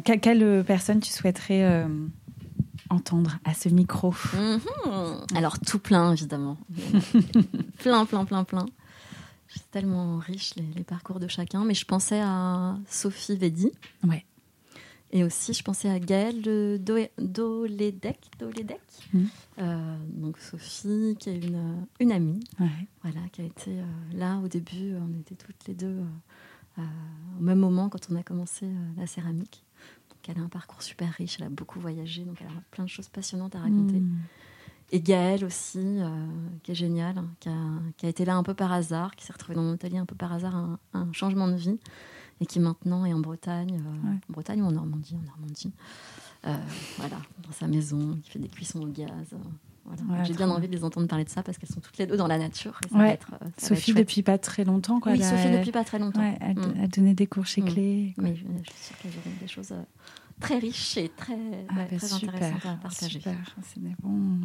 que- quelle personne tu souhaiterais entendre à ce micro Mhm. Alors tout plein évidemment, plein plein plein plein. C'est tellement riche les, les parcours de chacun, mais je pensais à Sophie Védi. Ouais. Et aussi je pensais à Gaëlle de Do- Doledec, Doledec. Mhm. Euh, donc Sophie qui est une, une amie, Ouais. voilà, qui a été euh, là au début. On était toutes les deux euh, euh, au même moment quand on a commencé la céramique. Donc elle a un parcours super riche, elle a beaucoup voyagé, donc elle a plein de choses passionnantes à raconter. Et Gaëlle aussi, euh, qui est géniale, hein, qui a, qui a été là un peu par hasard, qui s'est retrouvée dans mon atelier un peu par hasard, un, un changement de vie, et qui maintenant est en Bretagne, euh, Ouais. en Bretagne ou en Normandie, en Normandie, Euh, voilà, dans sa maison, qui fait des cuissons au gaz. Voilà. Ouais, J'ai bien enve de les entendre parler de ça parce qu'elles sont toutes les deux dans la nature. Et ça Ouais. va être, euh, ça va être Sophie depuis pas très longtemps quoi. Oui, a- Sophie depuis pas très longtemps. Ouais, elle, Mm. elle donnait des cours chez Mm. Clé. quoi. Mais je, je suis sûre qu'elles auront des choses euh, très riches et très, Ah, bah, très super, intéressantes à partager. super. C'est des bons-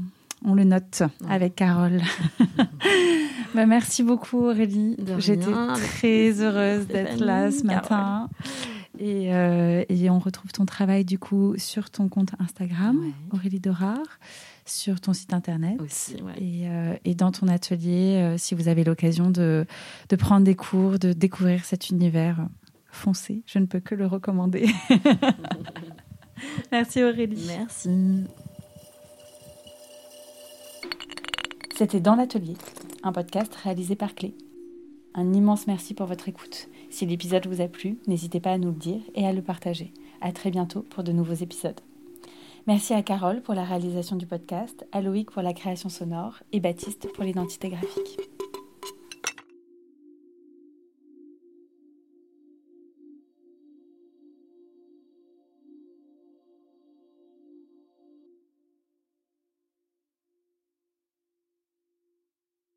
On le note avec Carole. Bah, merci beaucoup Aurélie. J'étais très heureuse d'être là ce matin. Et, euh, et on retrouve ton travail du coup sur ton compte Instagram, Ouais. Aurélie Dorard, sur ton site internet. Aussi, ouais. Et, euh, et dans ton atelier, euh, si vous avez l'occasion de, de prendre des cours, de découvrir cet univers, foncez. Je ne peux que le recommander. Merci Aurélie. Merci. C'était Dans l'atelier, un podcast réalisé par Clé. Un immense merci pour votre écoute. Si l'épisode vous a plu, n'hésitez pas à nous le dire et à le partager. À très bientôt pour de nouveaux épisodes. Merci à Carole pour la réalisation du podcast, à Loïc pour la création sonore et Baptiste pour l'identité graphique.